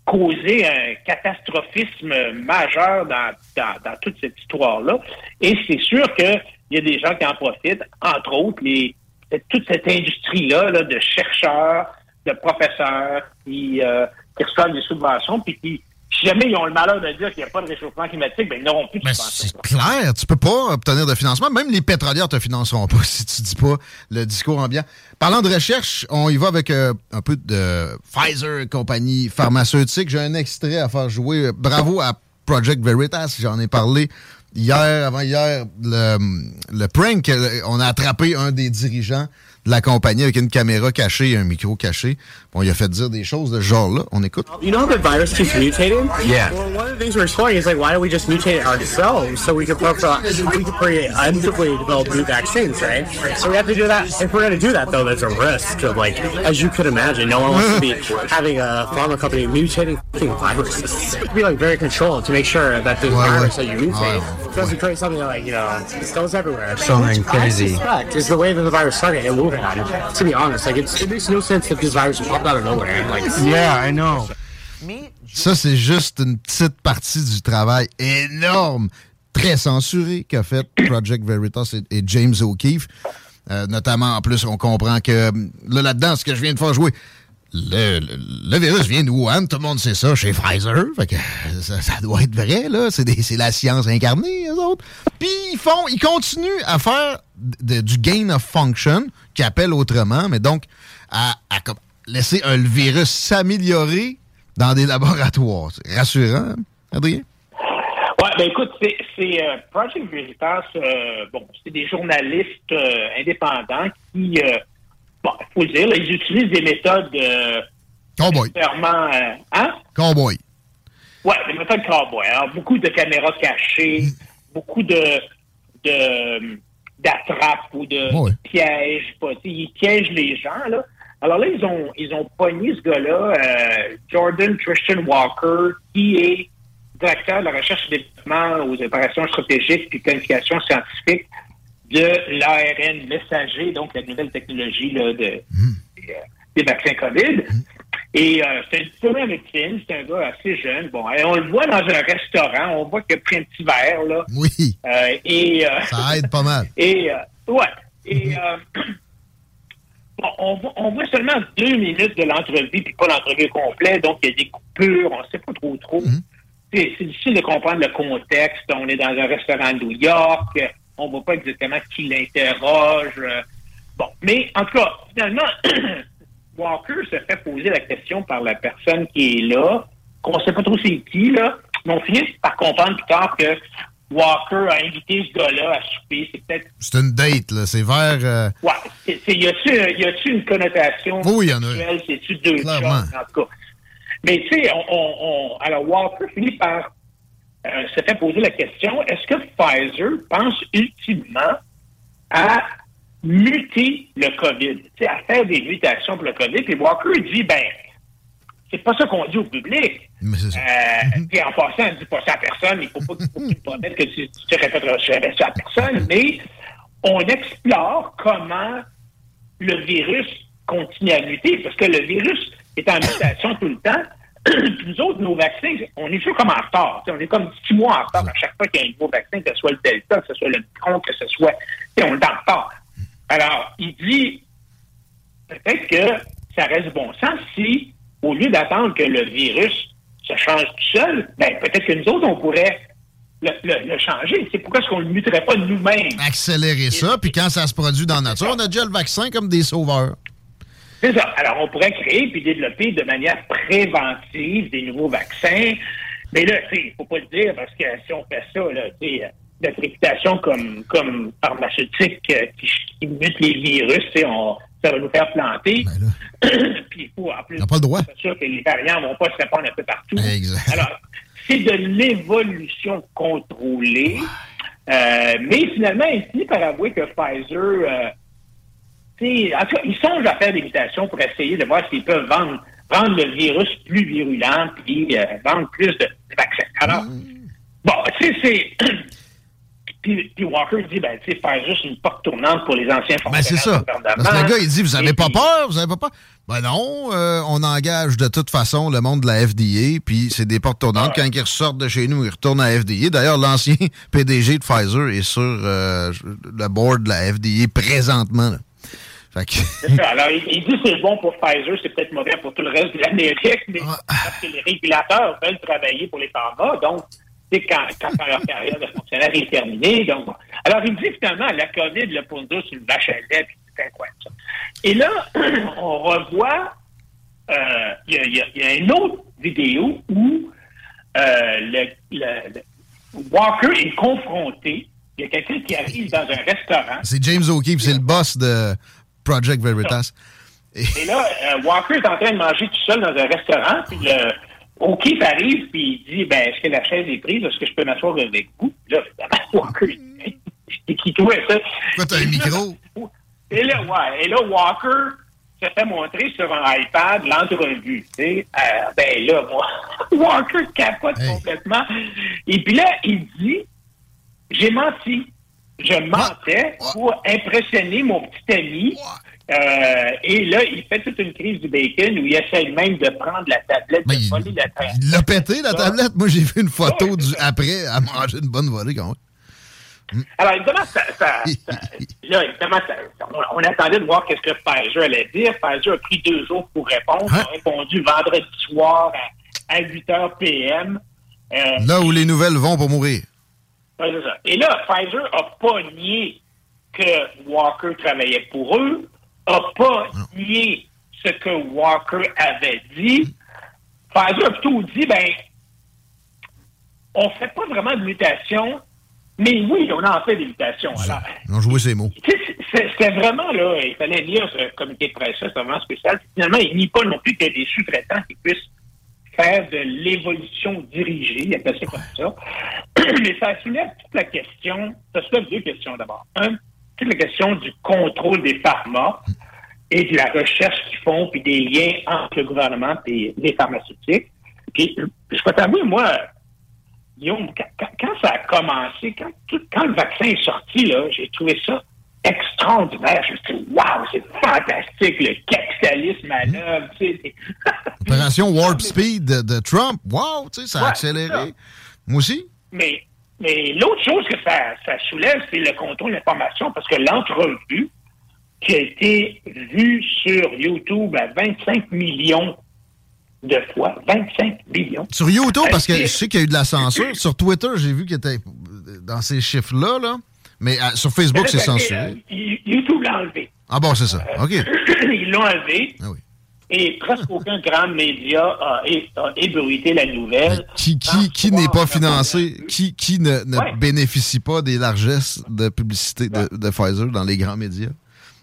causer un catastrophisme majeur dans, dans, dans toute cette histoire-là. Et c'est sûr qu'il y a des gens qui en profitent, entre autres, les, toute cette industrie-là là, de chercheurs, de professeurs qui, euh, qui reçoivent des subventions, puis qui, si jamais ils ont le malheur de dire qu'il n'y a pas de réchauffement climatique, ben, ils n'auront plus de subventions. clair, tu peux pas obtenir de financement. Même les pétrolières te financeront pas si tu dis pas le discours ambiant. Parlant de recherche, on y va avec euh, un peu de Pfizer, compagnie pharmaceutique. J'ai un extrait à faire jouer. Bravo à Project Veritas, j'en ai parlé hier, avant-hier, le, le prank. On a attrapé un des dirigeants de la compagnie avec une caméra cachée et un micro caché. Bon, il a fait dire des choses de ce genre-là. On écoute. You know how the virus keeps mutating? Yeah. Well, one of the things we're exploring is like, why don't we just mutate it ourselves so we can we can create unbelievably develop new vaccines, right? So we have to do that. If we're going to do that, though, there's a risk of like, as you could imagine, no one wants to be having a pharma company mutating fucking viruses. Be like very controlled to make sure that the Well, virus that you mutate doesn't create something like you know it goes everywhere. Something crazy. Is the way that the virus started in Wuhan. To be honest, like it's, it makes no sense that this virus popped out of nowhere. Like Yeah, I know. Ça, c'est juste une petite partie du travail énorme, très censuré qu'a fait Project Veritas et, et James O'Keefe. Euh, notamment, en plus, on comprend que là, là-dedans, ce que je viens de faire jouer, le, le- le virus vient de Wuhan, tout le monde sait ça, chez Pfizer. Fait que ça, ça doit être vrai, là. C'est des- c'est la science incarnée, eux autres. Puis ils font, ils continuent à faire de- du gain of function, qui appelle autrement, mais donc à, laisser un virus s'améliorer dans des laboratoires. C'est rassurant, Adrien? Ouais, ben écoute, c'est euh, Project Veritas, euh, bon, c'est des journalistes euh, indépendants qui, bon, il faut le dire, là, ils utilisent des méthodes Cowboy. clairement, hein? Cowboy. Ouais, des méthodes cowboy. Alors, beaucoup de caméras cachées, beaucoup de de d'attrapes ou de pièges. Pas, ils piègent les gens, là. Alors là, ils ont ils ont pogné ce gars-là, euh, Jordan Christian Walker, qui est directeur de la recherche et développement aux opérations stratégiques puis planification scientifique de l'ARN messager, donc la nouvelle technologie là, de, des, euh, des vaccins COVID. Et euh, c'est une première médecine, c'est un gars assez jeune. Bon, et on le voit dans un restaurant, on voit qu'il a pris un petit verre, là. Oui. Euh, et, euh, Ça aide pas mal. Et, euh, ouais. Et, euh, bon, on, voit, on voit seulement deux minutes de l'entrevue, puis pas l'entrevue complète, donc il y a des coupures, on sait pas trop trop. C'est c'est difficile de comprendre le contexte. On est dans un restaurant de New York, on voit pas exactement qui l'interroge. euh. Bon, mais en tout cas, finalement, Walker se fait poser la question par la personne qui est là, qu'on sait pas trop c'est qui, là, mais on finit par comprendre plus tard que Walker a invité ce gars-là à souper. C'est peut-être C'est une date, là. C'est vers. euh, Ouais, y a-tu, y a-tu une connotation Oui, y en a. C'est-tu deux Clairement. choses, en tout cas? Mais tu sais, on, on, on- alors Walker finit par euh, se fait poser la question, est-ce que Pfizer pense ultimement à muter le COVID, sais, à faire des mutations pour le COVID? Puis Walker dit, ben, c'est pas ça qu'on dit au public. Mais c'est ça. Euh, puis en passant, ne dis pas ça à personne. Il faut pas qu'il faut promettre que tu, tu jamais ça à personne. Mais on explore comment le virus continue à muter, parce que le virus est en mutation tout le temps. Nous autres, nos vaccins, on est toujours comme en retard. On est comme six mois en retard à chaque fois qu'il y a un nouveau vaccin, que ce soit le Delta, que ce soit le Micron, que ce soit... on est en retard. Alors, il dit, peut-être que ça reste bon sens si, au lieu d'attendre que le virus se change tout seul, ben, peut-être que nous autres, on pourrait le, le- le changer. C'est pourquoi est-ce qu'on ne le muterait pas nous-mêmes? Accélérer ça, puis quand ça se produit dans la nature, on a déjà le vaccin comme des sauveurs. C'est ça. Alors, on pourrait créer puis développer de manière préventive des nouveaux vaccins. Mais là, il faut pas le dire parce que si on fait ça, là, tu sais, notre réputation comme, comme pharmaceutique euh, qui, qui mute les virus, on, ça va nous faire planter. puis il faut, en plus, pas le droit. sûr que les variants vont pas se répandre un peu partout. Exact. Alors, c'est de l'évolution contrôlée. Euh, mais finalement, il finit par avouer que Pfizer, euh, en tout cas, ils songent à faire des mutations pour essayer de voir s'ils peuvent vendre, rendre le virus plus virulent puis euh, vendre plus de, vaccins. Alors, bon, tu sais, c'est... Puis, puis Walker dit, ben, tu sais, Pfizer, c'est une porte tournante pour les anciens Ben, c'est ça. fonctionnaires Parce que le gars, il dit Vous avez Et pas puis- peur Vous avez pas peur Ben non, euh, on engage de toute façon le monde de la FDA, puis c'est des portes tournantes. Quand ils ressortent de chez nous, ils retournent à la FDA. D'ailleurs, l'ancien PDG de Pfizer est sur euh, le board de la FDA présentement. là. Fait que. C'est ça. Alors, il, il dit que c'est bon pour Pfizer, c'est peut-être mauvais pour tout le reste de l'Amérique, mais parce que les régulateurs veulent travailler pour les pharma, donc, quand, quand leur carrière de fonctionnaire est terminée. Donc, bon. Alors, il dit finalement, la COVID, le pour nous, c'est une vache à lait, c'est incroyable, ça. Et là, on revoit, euh, il y, a- il y a- il y a une autre vidéo où euh, le, le- le- Walker est confronté. Il y a quelqu'un qui arrive dans un restaurant. C'est James O'Keefe, c'est le boss de Project Veritas. Et là, euh, Walker est en train de manger tout seul dans un restaurant, puis le O'Keefe arrive, puis il dit, ben, est-ce que la chaise est prise? Est-ce que je peux m'asseoir avec vous? Là, évidemment, Walker, il- il- qui trouvait ça? Pourquoi t'as un micro? Et là, ouais, et là, Walker se fait montrer sur un iPad l'entrevue. tu sais. Euh, ben là, moi, Walker capote complètement. Et puis là, il dit, j'ai menti. Je mentais pour impressionner mon petit ami. Euh, et là, il fait toute une crise du bacon où il essaie même de prendre la tablette, de voler la tablette. Il l'a pété, la tablette. Moi, j'ai vu une photo du après à manger une bonne volée quand même. Alors, évidemment, ça, ça- ça- là, évidemment ça- ça- on, on attendait de voir qu'est-ce que Pfizer allait dire. Pfizer a pris deux jours pour répondre. Il a répondu vendredi soir à, à 8 h PM. Euh, Là où les nouvelles vont pour mourir. Et là, Pfizer n'a pas nié que Walker travaillait pour eux, n'a pas nié ce que Walker avait dit. Pfizer a plutôt dit, ben, on fait pas vraiment de mutation, mais oui, on en fait des mutations. Alors, Ils ont joué ces mots. C'était vraiment, là, il fallait lire ce comité de presse, c'est vraiment spécial. Finalement, il nie pas non plus qu'il y a des sous-traitants qui puissent faire de l'évolution dirigée, il appelle ça comme ça. Mais ça soulève toute la question, ça soulève deux questions d'abord. Un, toute la question du contrôle des pharma et de la recherche qu'ils font, puis des liens entre le gouvernement et les pharmaceutiques. Puis, je peux t'avouer, moi, Guillaume, quand, ça a commencé, quand, tout- quand le vaccin est sorti, là, j'ai trouvé ça extraordinaire. Je me suis dit, waouh, c'est fantastique, le capitalisme à l'œuvre. Tu sais. Opération Warp Speed de, de Trump. Sais, ça a Ouais, accéléré. ça. Moi aussi. Mais, mais l'autre chose que ça, ça soulève, c'est le contrôle de l'information, parce que l'entrevue qui a été vue sur YouTube à 25 millions de fois, 25 millions. Sur YouTube, parce que je sais qu'il y a eu de la censure. Sur Twitter, j'ai vu qu'il était dans ces chiffres-là, là. Mais euh, sur Facebook, c'est Mais là, censuré. euh, YouTube l'a enlevé. Ah bon, c'est ça. OK. Ils l'ont enlevé. Ah Et presque aucun grand média a, ébruité la nouvelle. Qui, qui, qui n'est pas financé, qui, qui ne, ne Ouais. bénéficie pas des largesses de publicité de, de Pfizer dans les grands médias?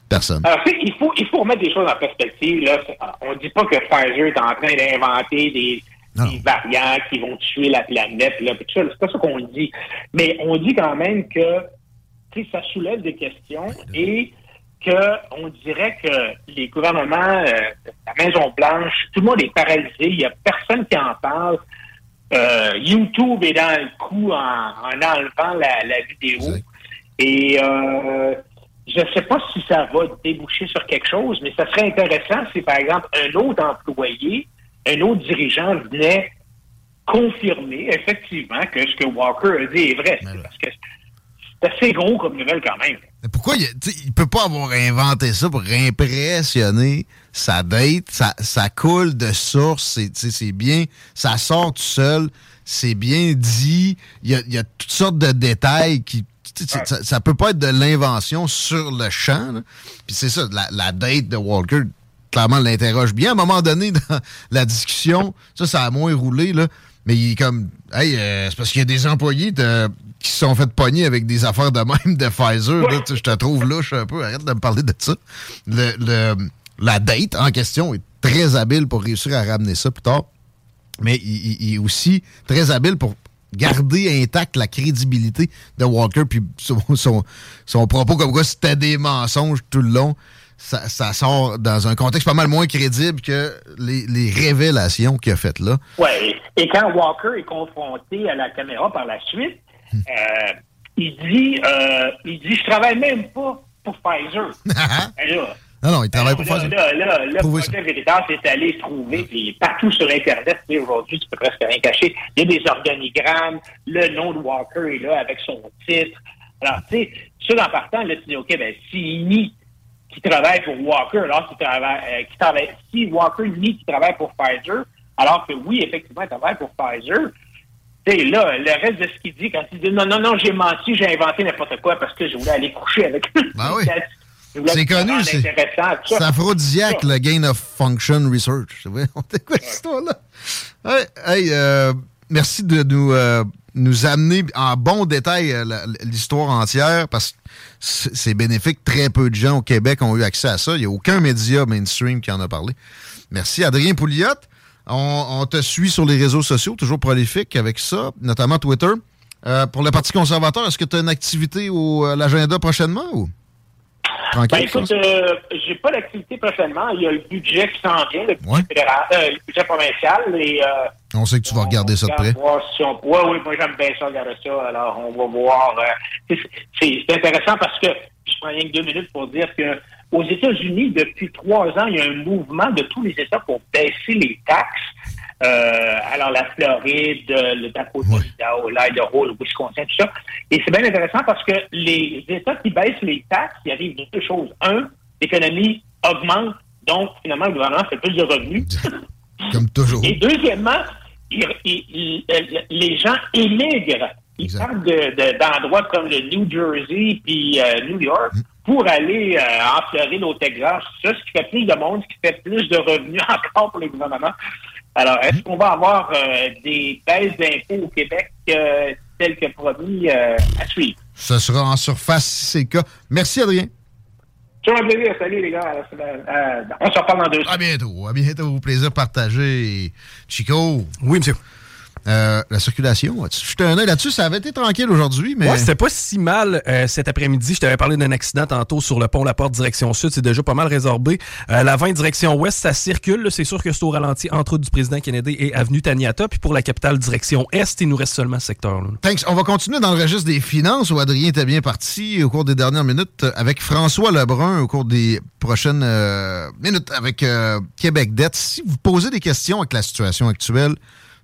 Personne. Alors, il faut, il faut remettre des choses en perspective. Là. C'est- On ne dit pas que Pfizer est en train d'inventer des, des variants qui vont tuer la planète. C'est pas ça qu'on dit. Mais on dit quand même que ça soulève des questions et que on dirait que les gouvernements, euh, la Maison-Blanche, tout le monde est paralysé. Il n'y a personne qui en parle. Euh, YouTube est dans le coup en, en enlevant la, la vidéo. Et euh, je ne sais pas si ça va déboucher sur quelque chose, mais ça serait intéressant si, par exemple, un autre employé, un autre dirigeant venait confirmer effectivement que ce que Walker a dit est vrai. Parce que c'est assez gros comme nouvelle quand même. Mais pourquoi il, il peut pas avoir inventé ça pour impressionner sa date? Ça, ça coule de source, c'est, bien, ça sort tout seul, c'est bien dit, il y a, il y a toutes sortes de détails qui. Ça, ça peut pas être de l'invention sur le champ. là. Puis c'est ça, la, la date de Walker, clairement, l'interroge bien. À un moment donné, dans la discussion, ça, ça a moins roulé, là. Mais il est comme, hey, euh, c'est parce qu'il y a des employés de- qui se sont fait pogner avec des affaires de même de Pfizer. là. Je te trouve louche un peu. Arrête de me parler de ça. Le, le- la date en question est très habile pour réussir à ramener ça plus tard. Mais il, est aussi très habile pour garder intacte la crédibilité de Walker puis son, son- son propos comme quoi c'était des mensonges tout le long. Ça, ça sort dans un contexte pas mal moins crédible que les, les révélations qu'il a faites là. Ouais. Et quand Walker est confronté à la caméra par la suite, euh, il dit, euh, il dit, je travaille même pas pour Pfizer. Et là, Non, non, il travaille pour là, faire ça. là, là, le Prouvez projet Veritas est allé trouver, puis partout sur Internet, aujourd'hui, tu peux presque rien cacher. Il y a des organigrammes, le nom de Walker est là avec son titre. Alors, tu sais, ça, en partant, là, tu dis, OK, ben, s'il nie qu'il travaille pour Walker, alors qu'il travaille, euh, travaille, si Walker nie qu'il travaille pour Pfizer, alors que oui, effectivement, il travaille pour Pfizer, sais, là, le reste de ce qu'il dit, quand il dit non, non, non, j'ai menti, j'ai inventé n'importe quoi parce que je voulais aller coucher avec. Ben oui. C'est connu, c'est aphrodisiaque, le gain of function research. On quoi cette histoire-là? Hey, hey, euh, merci de nous, euh, nous amener en bon détail euh, l'histoire entière parce que c'est c'est bénéfique. Très peu de gens au Québec ont eu accès à ça. Il n'y a aucun média mainstream qui en a parlé. Merci, Adrien Pouliot. On, on te suit sur les réseaux sociaux, toujours prolifique avec ça, notamment Twitter. Euh, pour le Parti conservateur, est-ce que tu as une activité au, à l'agenda prochainement ou? Ben, Tranquille, écoute, ça? euh, j'ai pas d'activité prochainement. Il y a le budget qui s'en vient, le budget fédéral, euh, le budget provincial. Et, On sait que tu vas regarder ça de près. voir si on... Ouais, oui, moi j'aime bien ça, regarder ça. Alors, on va voir. c'est intéressant parce que je prends rien que deux minutes pour dire que aux États-Unis, depuis trois ans, il y a un mouvement de tous les États pour baisser les taxes. Euh, alors, la Floride, le Dakota, l'Idaho, l'Idaho, le Wisconsin, tout ça. Et c'est bien intéressant parce que les États qui baissent les taxes, il arrive deux choses. Un, l'économie augmente, donc finalement, le gouvernement fait plus de revenus. Comme toujours. Et deuxièmement, il- il- il- les gens émigrent. Ils partent de- de- d'endroits comme le New Jersey puis euh, New York pour aller euh, en Floride, au Texas. Ça, ce qui fait plus de monde, ce qui fait plus de revenus encore pour les gouvernements. Alors, est-ce qu'on va avoir euh, des baisses d'impôts au Québec euh, telles que promis euh, à suivre? Ce sera en surface si c'est le cas. Merci, Adrien. Toujours un plaisir. Salut, les gars. On se reparle dans deux À bientôt. À bientôt. Plaisir partagé. Chico. Oui, monsieur. Euh, la circulation, jeté un œil là-dessus? Ça avait été tranquille aujourd'hui, mais... Ouais, c'était pas si mal euh, cet après-midi. Je t'avais parlé d'un accident tantôt sur le pont La Porte direction sud. C'est déjà pas mal résorbé. Euh, la 20 direction ouest, ça circule. là. C'est sûr que c'est au ralenti entre route du président Kennedy et avenue Taniata. Puis pour la capitale direction est, il nous reste seulement ce secteur-là. Thanks. On va continuer dans le registre des finances où Adrien était bien parti au cours des dernières minutes avec François Lebrun au cours des prochaines minutes avec Québec Dette. Si vous posez des questions avec la situation actuelle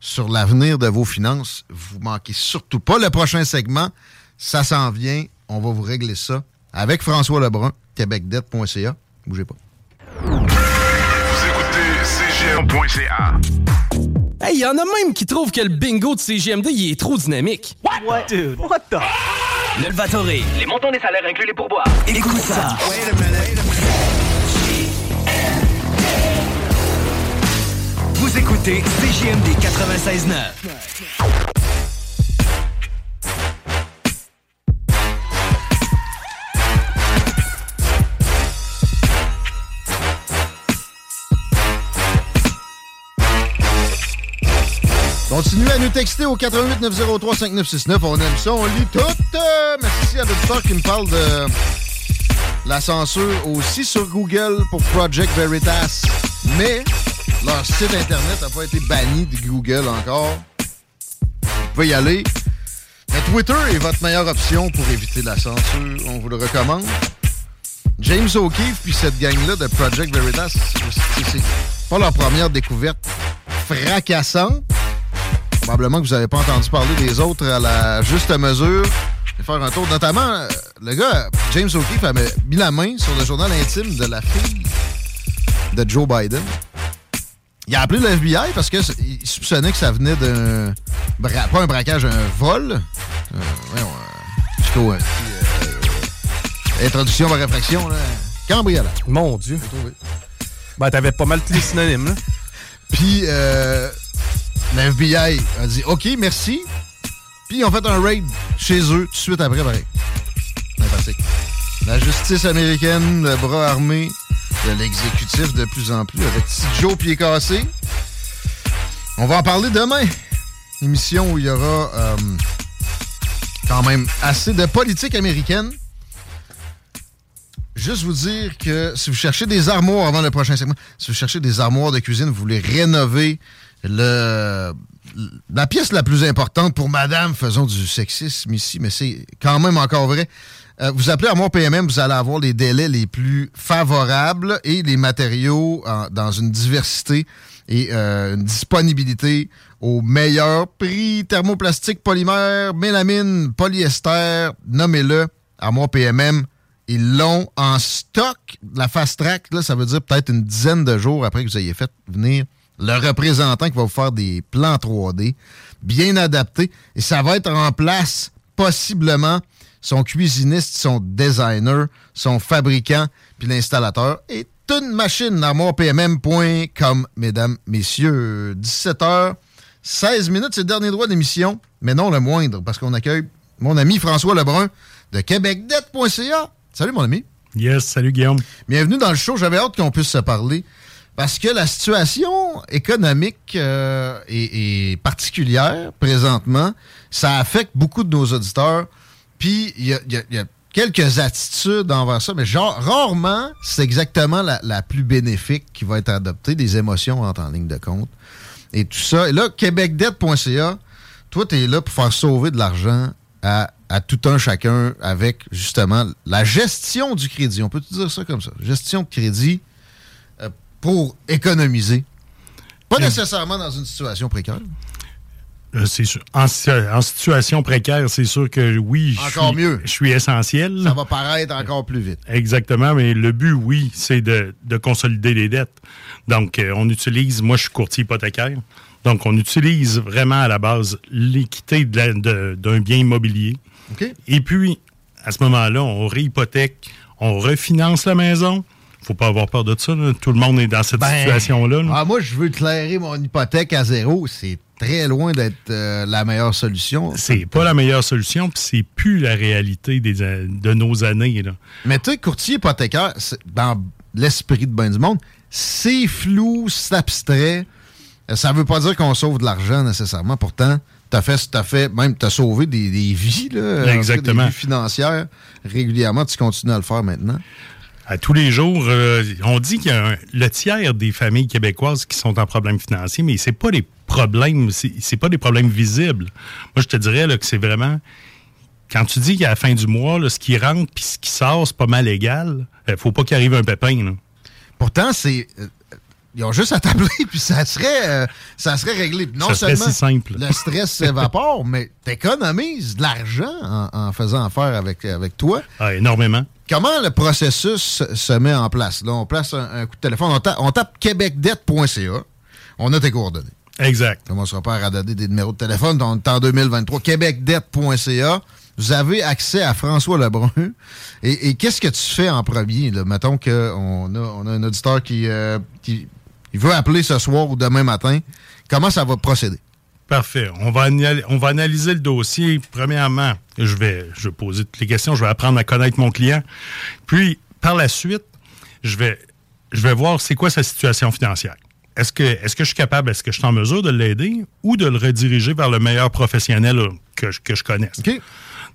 sur l'avenir de vos finances, vous manquez surtout pas le prochain segment. Ça s'en vient. On va vous régler ça avec François Lebrun, québecdette.ca. Bougez pas. CGM.ca. Hey, y en a même qui trouvent que le bingo de CGMD il est trop dynamique. What? Dude, what the? L'Elvatoré. Les montants des salaires inclus les pourboires. Écoute ça. Écoutez CJMD 96.9. Continuez à nous texter au 88 903 5969. On aime ça, on lit tout. Euh, merci à l'auditeur qui me parle de la censure aussi sur Google pour Project Veritas. Mais leur site internet n'a pas été banni de Google encore. Vous pouvez y aller. Mais Twitter est votre meilleure option pour éviter la censure. On vous le recommande. James O'Keefe puis cette gang-là de Project Veritas, c'est pas leur première découverte fracassante. Probablement que vous n'avez pas entendu parler des autres à la juste mesure. Vais faire un tour. Notamment, euh, le gars, James O'Keefe, avait mis la main sur le journal intime de la fille de Joe Biden. Il a appelé le FBI parce qu'il soupçonnait que ça venait d'un... Pas un braquage, un vol. Euh, voyons, euh, plutôt petit, euh, introduction par réflexion, là. Cambriolage. Mon Dieu. Ben, t'avais pas mal tous les synonymes, là. Puis, euh, le FBI a dit OK, merci. Puis, ils ont fait un raid chez eux tout de suite après, pareil. Sympathique. La justice américaine, le bras armé de l'exécutif de plus en plus, avec petit Joe pied cassé. On va en parler demain. Émission où il y aura euh, quand même assez de politique américaine. Juste vous dire que si vous cherchez des armoires avant le prochain segment, si vous cherchez des armoires de cuisine, vous voulez rénover le, la pièce la plus importante pour madame, faisons du sexisme ici, mais c'est quand même encore vrai. Euh, vous appelez Armoire PMM, vous allez avoir les délais les plus favorables et les matériaux en- dans une diversité et euh, une disponibilité au meilleur prix. Thermoplastique, polymère, mélamine, polyester, nommez-le. Armoire PMM, ils l'ont en stock. La fast track, là, ça veut dire peut-être une dizaine de jours après que vous ayez fait venir le représentant qui va vous faire des plans 3D bien adaptés. Et ça va être en place, possiblement, son cuisiniste, son designer, son fabricant, puis l'installateur. Et une machine, armoirepmm.com, mesdames, messieurs. 17h, 16 minutes, c'est le dernier droit d'émission, mais non le moindre, parce qu'on accueille mon ami François Lebrun de québecdet.ca. Salut, mon ami. Yes, salut Guillaume. Bienvenue dans le show. J'avais hâte qu'on puisse se parler parce que la situation économique euh, est, est particulière présentement. Ça affecte beaucoup de nos auditeurs. Puis il y a, y a- il y a quelques attitudes envers ça, mais genre, rarement, c'est exactement la, la plus bénéfique qui va être adoptée. Des émotions entrent en ligne de compte et tout ça. Et là, québecdebt.ca, toi, tu es là pour faire sauver de l'argent à, à tout un chacun avec justement la gestion du crédit. On peut dire ça comme ça? Gestion de crédit euh, pour économiser. Pas nécessairement dans une situation précaire. Euh, c'est sûr. En, si- en situation précaire, c'est sûr que oui, je Encore suis- mieux. Je suis essentiel. Ça va paraître encore plus vite. Exactement, mais le but, oui, c'est de, de consolider les dettes. Donc, euh, on utilise, moi, je suis courtier hypothécaire. Donc, on utilise vraiment à la base l'équité d'un bien immobilier. Et puis, à ce moment-là, on réhypothèque, on refinance la maison. Faut pas avoir peur de ça. là. Tout le monde est dans cette Ben, situation-là. là. Ah, moi, je veux clairer mon hypothèque à zéro. C'est très loin d'être euh, la meilleure solution. C'est pas la meilleure solution, puis c'est plus la réalité des, a- de nos années. Là. Mais tu sais, courtier hypothécaire, dans l'esprit de bien du monde, c'est flou, c'est abstrait. Euh, Ça veut pas dire qu'on sauve de l'argent nécessairement. Pourtant, t'as fait, t'as fait, même t'as sauvé des, des vies, là. Cas, Exactement. Des vies financières régulièrement. Tu continues à le faire maintenant. À tous les jours, euh, on dit qu'il y a un- le tiers des familles québécoises qui sont en problème financier, mais c'est pas des problèmes, c'est c'est pas des problèmes visibles. Moi, je te dirais là, que c'est vraiment quand tu dis qu'à la fin du mois, là, ce qui rentre puis ce qui sort, c'est pas mal égal. Il faut pas qu'il arrive un pépin. Là. Pourtant, c'est. euh, ils ont juste à tabler, puis ça serait, euh, ça serait réglé. Non Ça serait seulement si simple. le stress s'évapore, mais t'économises de l'argent en, en faisant affaire avec, avec toi. Ah, énormément. Comment le processus se- met en place? Là, on place un, un coup de téléphone, on, ta- on tape québecdebt.ca, on a tes coordonnées. Exact. On ne sera pas à radoter des numéros de téléphone, on est en 2023. québecdebt.ca. Vous avez accès à François Lebrun. Et, et qu'est-ce que tu fais en premier? Là? Mettons qu'on a, on a un auditeur qui, euh, qui il veut appeler ce soir ou demain matin. Comment ça va procéder? Parfait. On va, on va analyser le dossier. Premièrement, je vais, je vais poser toutes les questions. Je vais apprendre à connaître mon client. Puis, par la suite, je vais, je vais voir c'est quoi sa situation financière. Est-ce que, est-ce que je suis capable, est-ce que je suis en mesure de l'aider ou de le rediriger vers le meilleur professionnel euh, que, je- que je connaisse?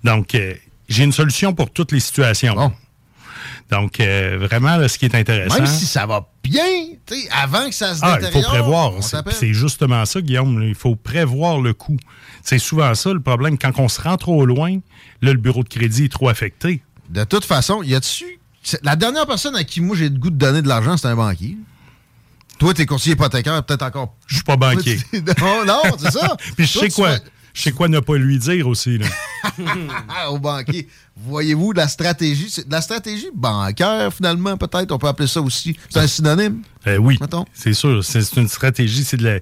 Donc, euh, j'ai une solution pour toutes les situations. Donc, euh, vraiment, là, ce qui est intéressant. Même si ça va bien, avant que ça se Ah, il faut prévoir. C'est justement ça, Guillaume. là. Il faut prévoir le coût. C'est souvent ça le problème. Quand on se rend trop loin, là, le bureau de crédit est trop affecté. De toute façon, y a-tu. La dernière personne à qui moi j'ai le goût de donner de l'argent, c'est un banquier. Toi, t'es courtier hypothécaire, peut-être encore. Je suis pas banquier. non, non, c'est ça. Puis je sais quoi? Je sais quoi ne pas lui dire aussi. Là. Au banquier. Voyez-vous de la stratégie? C'est de la stratégie bancaire, finalement, peut-être. On peut appeler ça aussi. C'est un synonyme? Euh, oui, c'est sûr. C'est une stratégie. C'est de la...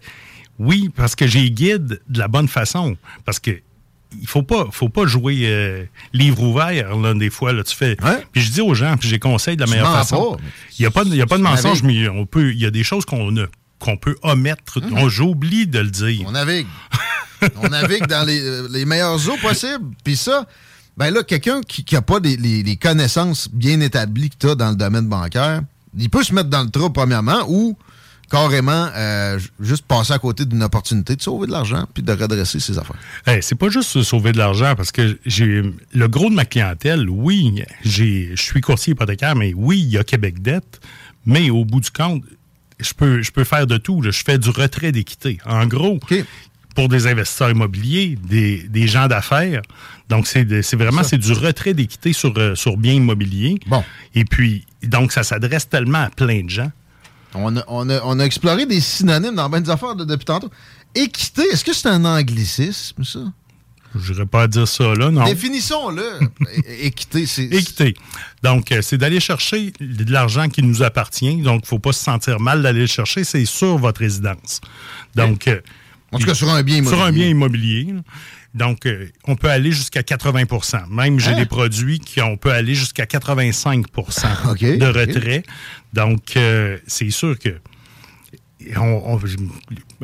Oui, parce que j'ai guide de la bonne façon. Parce que il faut pas, faut pas jouer euh, livre ouvert, là, des fois. Là, tu fais. Puis je dis aux gens, puis j'ai conseille de la Tu meilleure façon. Il n'y a, pas de- il y a pas de mensonge, mais on peut, il y a des choses qu'on qu'on peut omettre. On- J'oublie de le dire. On navigue. On navigue dans les, euh, les meilleures eaux possibles. Puis ça, ben là, quelqu'un qui n'a pas des- les, les connaissances bien établies que tu as dans le domaine bancaire, il peut se mettre dans le trou, premièrement, ou carrément euh, juste passer à côté d'une opportunité de sauver de l'argent puis de redresser ses affaires. Hey, c'est pas juste sauver de l'argent parce que j'ai le gros de ma clientèle, oui, j'ai je suis courtier hypothécaire, mais oui, il y a Québec dette, mais au bout du compte, je peux je peux faire de tout. Je fais du retrait d'équité. En gros, pour des investisseurs immobiliers, des, des gens d'affaires. Donc, c'est vraiment c'est du retrait d'équité sur, euh, sur biens immobiliers. Bon. Et puis, donc, ça s'adresse tellement à plein de gens. On a, on a- on a exploré des synonymes dans bien des affaires depuis tantôt. Équité, est-ce que c'est un anglicisme, ça? Je n'irais pas dire ça là, non. Définissons-le. Équité, c'est. Équité. Donc, euh, c'est d'aller chercher de l'argent qui nous appartient. Donc, il ne faut pas se sentir mal d'aller le chercher. C'est sur votre résidence. Donc, euh, En tout cas, sur un bien Sur un immobilier. bien immobilier. Donc, euh, on peut aller jusqu'à 80% Même, j'ai Hein? des produits qui on peut aller jusqu'à 85 OK, de OK. retrait. Donc, euh, c'est sûr que. on- on-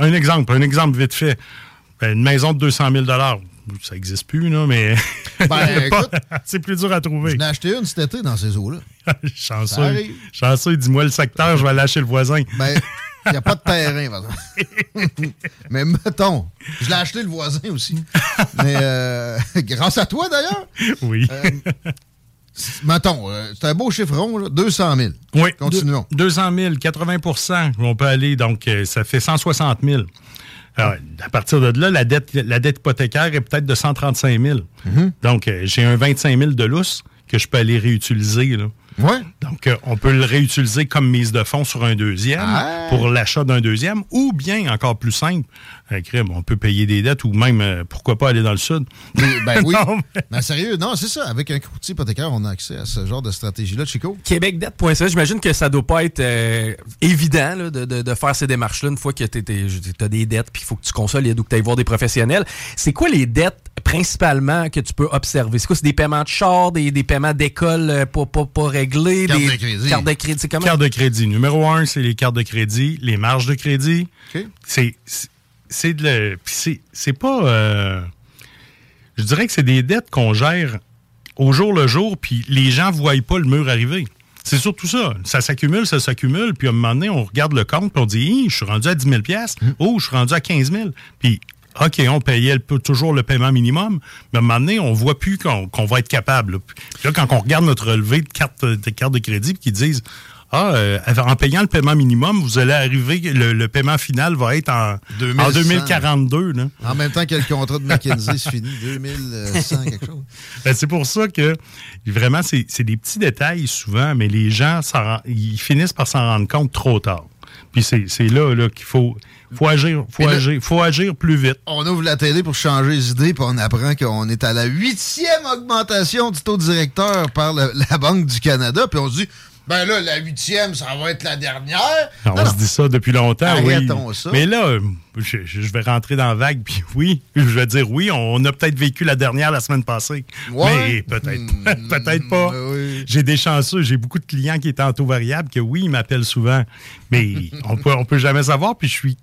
un exemple, un exemple vite fait. Une maison de 200 000 ça n'existe plus, là, mais Ben, écoute, c'est plus dur à trouver. J'en ai acheté une cet été dans ces eaux-là. Chanceux. Chanceux, dis-moi le secteur, je vais lâcher le voisin. Ben, il n'y a pas de terrain, par exemple. Mais mettons, je l'ai acheté le voisin aussi. Mais euh, grâce à toi, d'ailleurs. Oui. Euh, mettons, euh, c'est un beau chiffre rond, là, 200 000. Oui. Continuons. Deux- 200 000, 80% on peut aller, donc euh, ça fait 160 000. Alors, à partir de là, la dette, la dette hypothécaire est peut-être de 135 000. Mm-hmm. Donc, j'ai un 25 000 de lousse que je peux aller réutiliser. Là. Ouais. Donc, euh, on peut le réutiliser comme mise de fonds sur un deuxième Ah. pour l'achat d'un deuxième, ou bien, encore plus simple, on peut payer des dettes ou même, euh, pourquoi pas aller dans le sud. Ben oui. Non, Mais sérieux, non, c'est ça. Avec un courtier hypothécaire, on a accès à ce genre de stratégie-là, Chico. Québecdebt.ca, j'imagine que ça doit pas être euh, évident là, de, de- de faire ces démarches-là une fois que tu as des dettes puis il faut que tu consolides ou que tu ailles voir des professionnels. C'est quoi les dettes principalement que tu peux observer? C'est quoi? C'est des paiements de char, des, des paiements d'école euh, pas, pas, pas réglés? Carte des de crédit. Cartes de crédit, c'est comment? Carte de crédit. Numéro un, c'est les cartes de crédit, les marges de crédit. C'est c'est- c'est de le- c'est c'est pas. euh, je dirais que c'est des dettes qu'on gère au jour le jour, puis les gens ne voient pas le mur arriver. C'est surtout ça. Ça s'accumule, ça s'accumule, puis à un moment donné, on regarde le compte, puis on dit, je suis rendu à 10 000 Oh, je suis rendu à 15 000 Puis, OK, on payait le- toujours le paiement minimum, mais à un moment donné, on voit plus qu'on qu'on va être capable. là. Puis là, quand on regarde notre relevé de carte de, carte de crédit, puis qu'ils disent, ah, euh, en payant le paiement minimum, vous allez arriver, le, le paiement final va être en, en 2100. 2042. Là. En même temps que le contrat de McKinsey se finit, 2100 quelque chose. Ben, c'est pour ça que vraiment, c'est des petits détails souvent, mais les gens, ils finissent par s'en rendre compte trop tard. Puis c'est là, là qu'il faut, faut, agir, faut, Et là- agir, faut agir plus vite. On ouvre la télé pour changer les idées, puis on apprend qu'on est à la huitième augmentation du taux directeur par le- la Banque du Canada, puis on se dit, ben là, la huitième, ça va être la dernière. on Non, se dit ça depuis longtemps, Arrêtons oui. ça. Mais là, je, je vais rentrer dans la vague, puis oui, je vais dire oui, on a peut-être vécu la dernière la semaine passée. Ouais. Mais peut-être peut-être pas. J'ai des chanceux, j'ai beaucoup de clients qui étaient en taux variable, que oui, ils m'appellent souvent. Mais on peut, on peut jamais savoir, puis je suis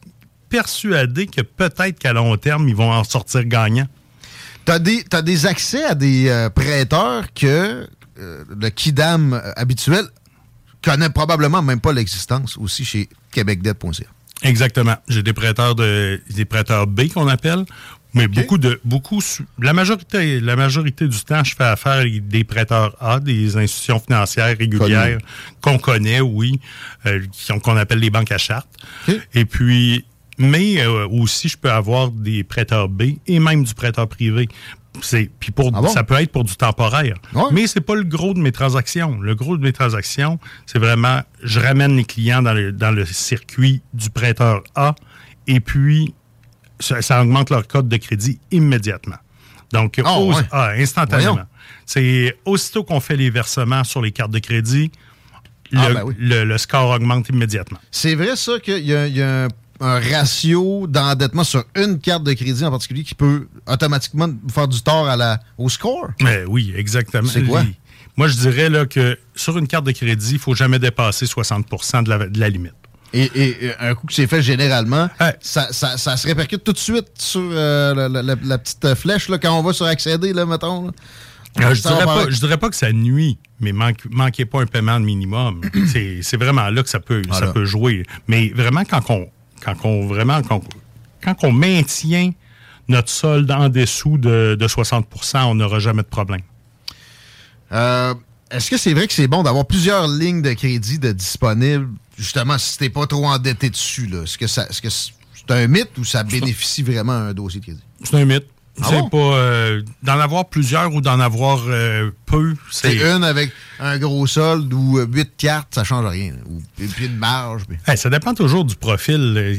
persuadé que peut-être qu'à long terme, ils vont en sortir gagnants. T'as des, t'as des accès à des euh, prêteurs que euh, le Kidam euh, habituel connaît probablement même pas l'existence aussi chez québecdebt.ca. Exactement. J'ai des prêteurs de des prêteurs B qu'on appelle, mais beaucoup de beaucoup la majorité la majorité du temps, je fais affaire avec des prêteurs A, des institutions financières régulières qu'on connaît, oui, euh, qu'on appelle les banques à charte. Et puis mais euh, aussi je peux avoir des prêteurs B et même du prêteur privé. C'est puis pour Ah bon? ça peut être pour du temporaire. Mais c'est pas le gros de mes transactions. Le gros de mes transactions, c'est vraiment je ramène les clients dans le, dans le circuit du prêteur A et puis ça, ça augmente leur code de crédit immédiatement. Donc, Ah, ouais. ah, instantanément. Voyons. C'est aussitôt qu'on fait les versements sur les cartes de crédit, le, Ah, ben oui. le- le score augmente immédiatement. C'est vrai, ça, qu'il y y a un, un ratio d'endettement sur une carte de crédit en particulier qui peut automatiquement faire du tort à la, au score? Mais oui, exactement. C'est quoi? Moi, je dirais là, que sur une carte de crédit, il ne faut jamais dépasser 60 de la, de la limite. Et, et, et un coup que c'est fait généralement, ça, ça- ça se répercute tout de suite sur euh, la, la- la- la petite flèche là, quand on va sur accéder, là, mettons. là. Euh, je dirais pas, paraître- je dirais pas que ça nuit, mais manque, manquez pas un paiement de minimum. c'est vraiment là que ça peut, ça peut jouer. Mais vraiment, quand on, quand on, vraiment, quand, quand on maintient notre solde en dessous de, de 60% on n'aura jamais de problème. Euh, Est-ce que c'est vrai que c'est bon d'avoir plusieurs lignes de crédit de disponibles, justement, si t'es pas trop endetté dessus? Est-ce que ça- est-ce que c'est un mythe ou ça bénéficie vraiment à un dossier de crédit? C'est un mythe. Ah c'est bon? pas euh, d'en avoir plusieurs ou d'en avoir euh, peu. C'est une avec un gros solde ou euh, huit cartes, ça change rien. Ou puis une marge. puis- Hey, ça dépend toujours du profil. Euh,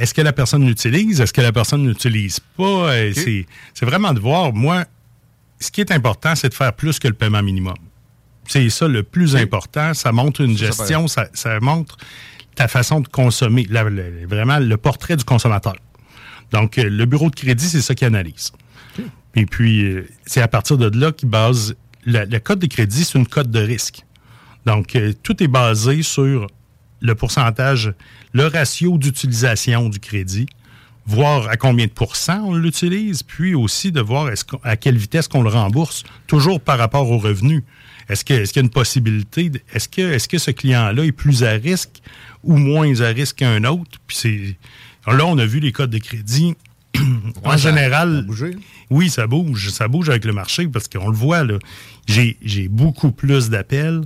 Est-ce que la personne l'utilise? Est-ce que la personne n'utilise pas? Euh, c'est- vraiment de voir. Moi, ce qui est important, c'est de faire plus que le paiement minimum. C'est ça le plus important. Ça montre une ça gestion, ça, ça montre ta façon de consommer, la- la- vraiment le portrait du consommateur. Donc, euh, le bureau de crédit, c'est ça qui analyse. Et puis, euh, c'est à partir de là qu'il base. la- Le code de crédit, c'est une cote de risque. Donc, euh, tout est basé sur le pourcentage, le ratio d'utilisation du crédit, voir à combien de pourcents on l'utilise, puis aussi de voir à quelle vitesse qu'on le rembourse, toujours par rapport aux revenus. Est-ce qu'il y a une possibilité, est-ce que ce client-là est plus à risque ou moins à risque qu'un autre? Puis c'est, là, on a vu les codes de crédit. en Ouais, ça- général, oui, ça bouge. Ça bouge avec le marché parce qu'on le voit. là. J'ai, beaucoup plus d'appels.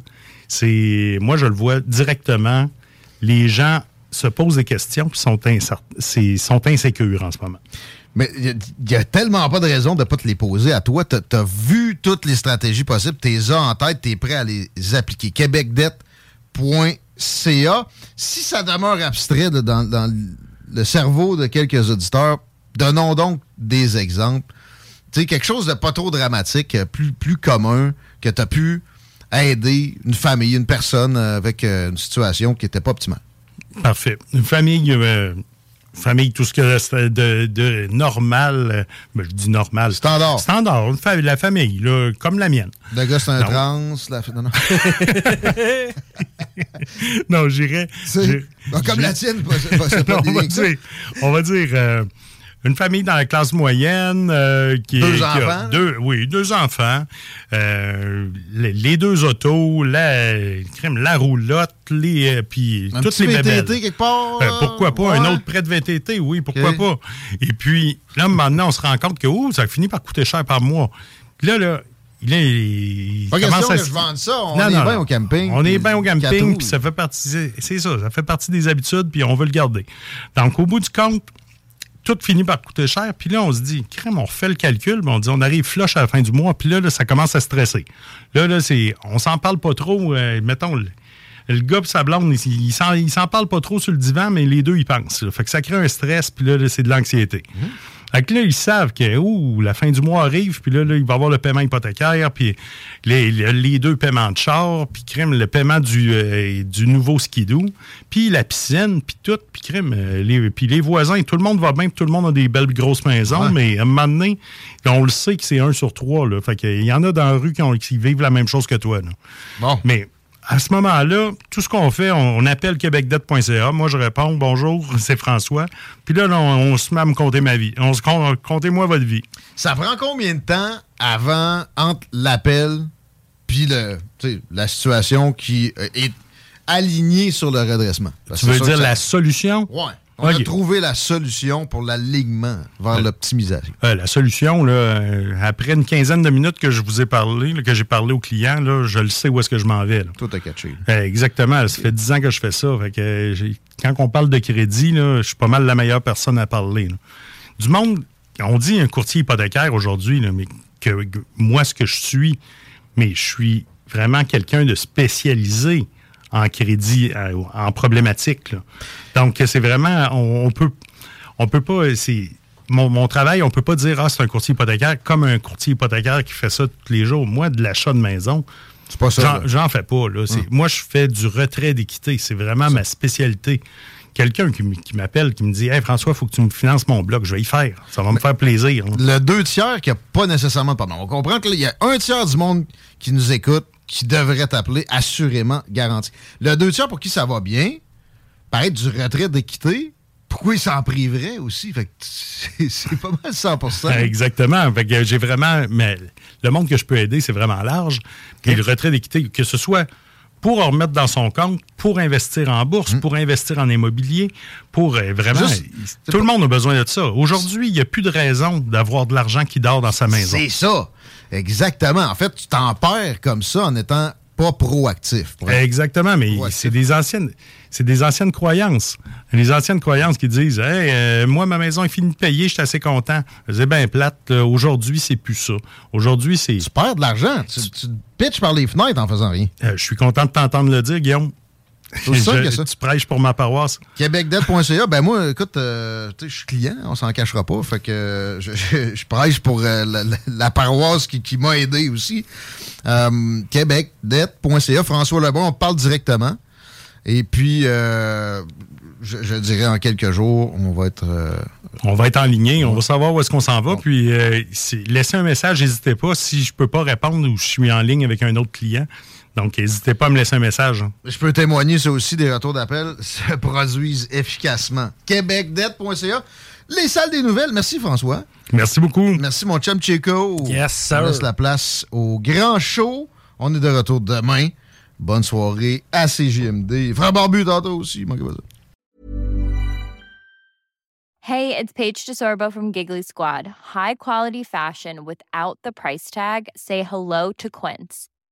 C'est, moi, je le vois directement. Les gens se posent des questions puis sont, sont insécures en ce moment. Mais il n'y a, tellement pas de raison de ne pas te les poser à toi. Tu as, vu toutes les stratégies possibles, tu les as en tête, tu es prêt à les appliquer. Québecdebt.ca. Si ça demeure abstrait dans, dans le cerveau de quelques auditeurs, donnons donc des exemples. Tu sais, quelque chose de pas trop dramatique, euh, plus, commun, que tu as pu aider une famille, une personne euh, avec euh, une situation qui n'était pas optimale. Parfait. Une famille, famille, tout ce que c'est de, de normal, euh, ben, je dis normal. Standard. Standard. La famille, là, comme la mienne. Le gars, c'est un Non. trans. La... Non, non. non, j'irais. Bon, comme la tienne, pas- c'est pas- pas Non, on va dire, on va dire euh, Une famille dans la classe moyenne euh, qui Deux qui a enfants? deux, oui, deux enfants. Euh, les, les deux autos, la, crème, la roulotte, les, euh, puis Un toutes petit les VTT bébelles. quelque part? Euh, pourquoi pas? ouais. Un autre prêt de VTT, oui, pourquoi pas? Et puis, là, maintenant, on se rend compte que ouh, ça finit par coûter cher par mois. Puis là, là, là, il Pas question à que je vende ça. On Non, est bien au camping. On est bien au camping, puis ça fait partie, c'est ça, ça fait partie des habitudes, puis on veut le garder. Donc, au bout du compte, tout finit par coûter cher, puis là, on se dit, crème, on refait le calcul, on dit, on arrive flush à la fin du mois, puis là, là, ça commence à stresser. Là, là, c'est, on s'en parle pas trop, euh, mettons, le, le gars et sa blonde, il, il s'en, parle pas trop sur le divan, mais les deux, ils pensent. là. Fait que ça crée un stress, puis là, là, c'est de l'anxiété. Fait que là, ils savent que ouh, la fin du mois arrive, puis là, là, il va y avoir le paiement hypothécaire, puis les, les- deux paiements de char, puis crème, le paiement du, euh, du nouveau skidoo, puis la piscine, puis tout, puis crème, euh, les, puis les voisins, tout le monde va bien, puis tout le monde a des belles grosses maisons, mais à un moment donné, on le sait que c'est un sur trois, là. Fait qu'il y en a dans la rue qui, ont- qui vivent la même chose que toi, là. Bon. Mais à ce moment-là, tout ce qu'on fait, on, appelle québecdebt.ca. Moi, je réponds bonjour, c'est François. Puis là, on, on se met à me compter ma vie. On se compte, comptez-moi votre vie. Ça prend combien de temps avant, entre l'appel puis le, la situation qui euh, est alignée sur le redressement? Parce Tu veux dire ça- la solution? Ouais. On a trouvé la solution pour l'alignement vers l'optimisation. Euh, la solution, là, euh, après une quinzaine de minutes que je vous ai parlé, là, que j'ai parlé au client, là, je le sais où est-ce que je m'en vais. Tout a catché. Euh, exactement. Ça fait 10 ans que je fais ça. Fait que, euh, j'ai- quand on parle de crédit, je suis pas mal la meilleure personne à parler. Du monde, on dit un courtier hypothécaire aujourd'hui, mais que, que moi, ce que je suis, mais je suis vraiment quelqu'un de spécialisé en crédit, euh, en problématique. là. Donc, c'est vraiment, on, on peut, on peut pas, c'est mon, mon travail, on peut pas dire, ah, c'est un courtier hypothécaire comme un courtier hypothécaire qui fait ça tous les jours. Moi, de l'achat de maison, J'en, fais pas. Là. C'est- Moi, je fais du retrait d'équité. C'est vraiment ma spécialité. Quelqu'un qui, m'appelle, qui me dit Hey François, il faut que tu me finances mon bloc. Je vais y faire. Ça va me faire plaisir. Le deux tiers qui n'a pas nécessairement de pardon. On comprend qu'il y a un tiers du monde qui nous écoute qui devrait t'appeler assurément garanti. Le deux tiers pour qui ça va bien, paraît du retrait d'équité, pourquoi il s'en priverait aussi? Fait c'est, pas mal 100% Exactement. Fait que j'ai vraiment. Mais le monde que je peux aider, c'est vraiment large. Puis le retrait d'équité, que ce soit pour en remettre dans son compte, pour investir en bourse, pour investir en immobilier, pour euh, vraiment. Hmm. Juste- tout le monde a besoin de ça. Aujourd'hui, il n'y a plus de raison d'avoir de l'argent qui dort dans sa maison. C'est ça. Exactement. En fait, tu t'en perds comme ça en étant pas proactif. Exactement, mais c'est des anciennes, c'est des anciennes croyances. Les anciennes croyances qui disent, hey, euh, moi ma maison est finie de payer, je suis assez content. C'est bien plate. Aujourd'hui, c'est plus ça. Aujourd'hui, c'est. Tu perds de l'argent. Tu, tu pitches par les fenêtres en faisant rien. je suis content de t'entendre le dire, Guillaume. C'est que ça. Tu prêches pour ma paroisse. Québecdebt.ca, ben moi, écoute, euh, je suis client, on s'en cachera pas. Fait que je, je- je prêche pour euh, la, paroisse qui, qui m'a aidé aussi. Euh, Québecdebt.ca, François Lebon, on parle directement. Et puis, euh, je, je dirais en quelques jours, on va être. euh, On va être en ligne, on va savoir où est-ce qu'on s'en va. Puis euh, laissez un message, n'hésitez pas si je peux pas répondre ou je suis en ligne avec un autre client. Donc, n'hésitez pas à me laisser un message. hein. Je peux témoigner, ça aussi, des retours d'appel se produisent efficacement. Québecdebt.ca, les salles des nouvelles. Merci, François. Merci beaucoup. Merci, mon chum Chico. Yes, sir. On laisse la place au grand show. On est de retour demain. Bonne soirée à CJMD. Frère Barbu, tantôt aussi. manquez pas ça. Hey, it's Paige DeSorbo from Giggly Squad. High quality fashion without the price tag. Say hello to Quince.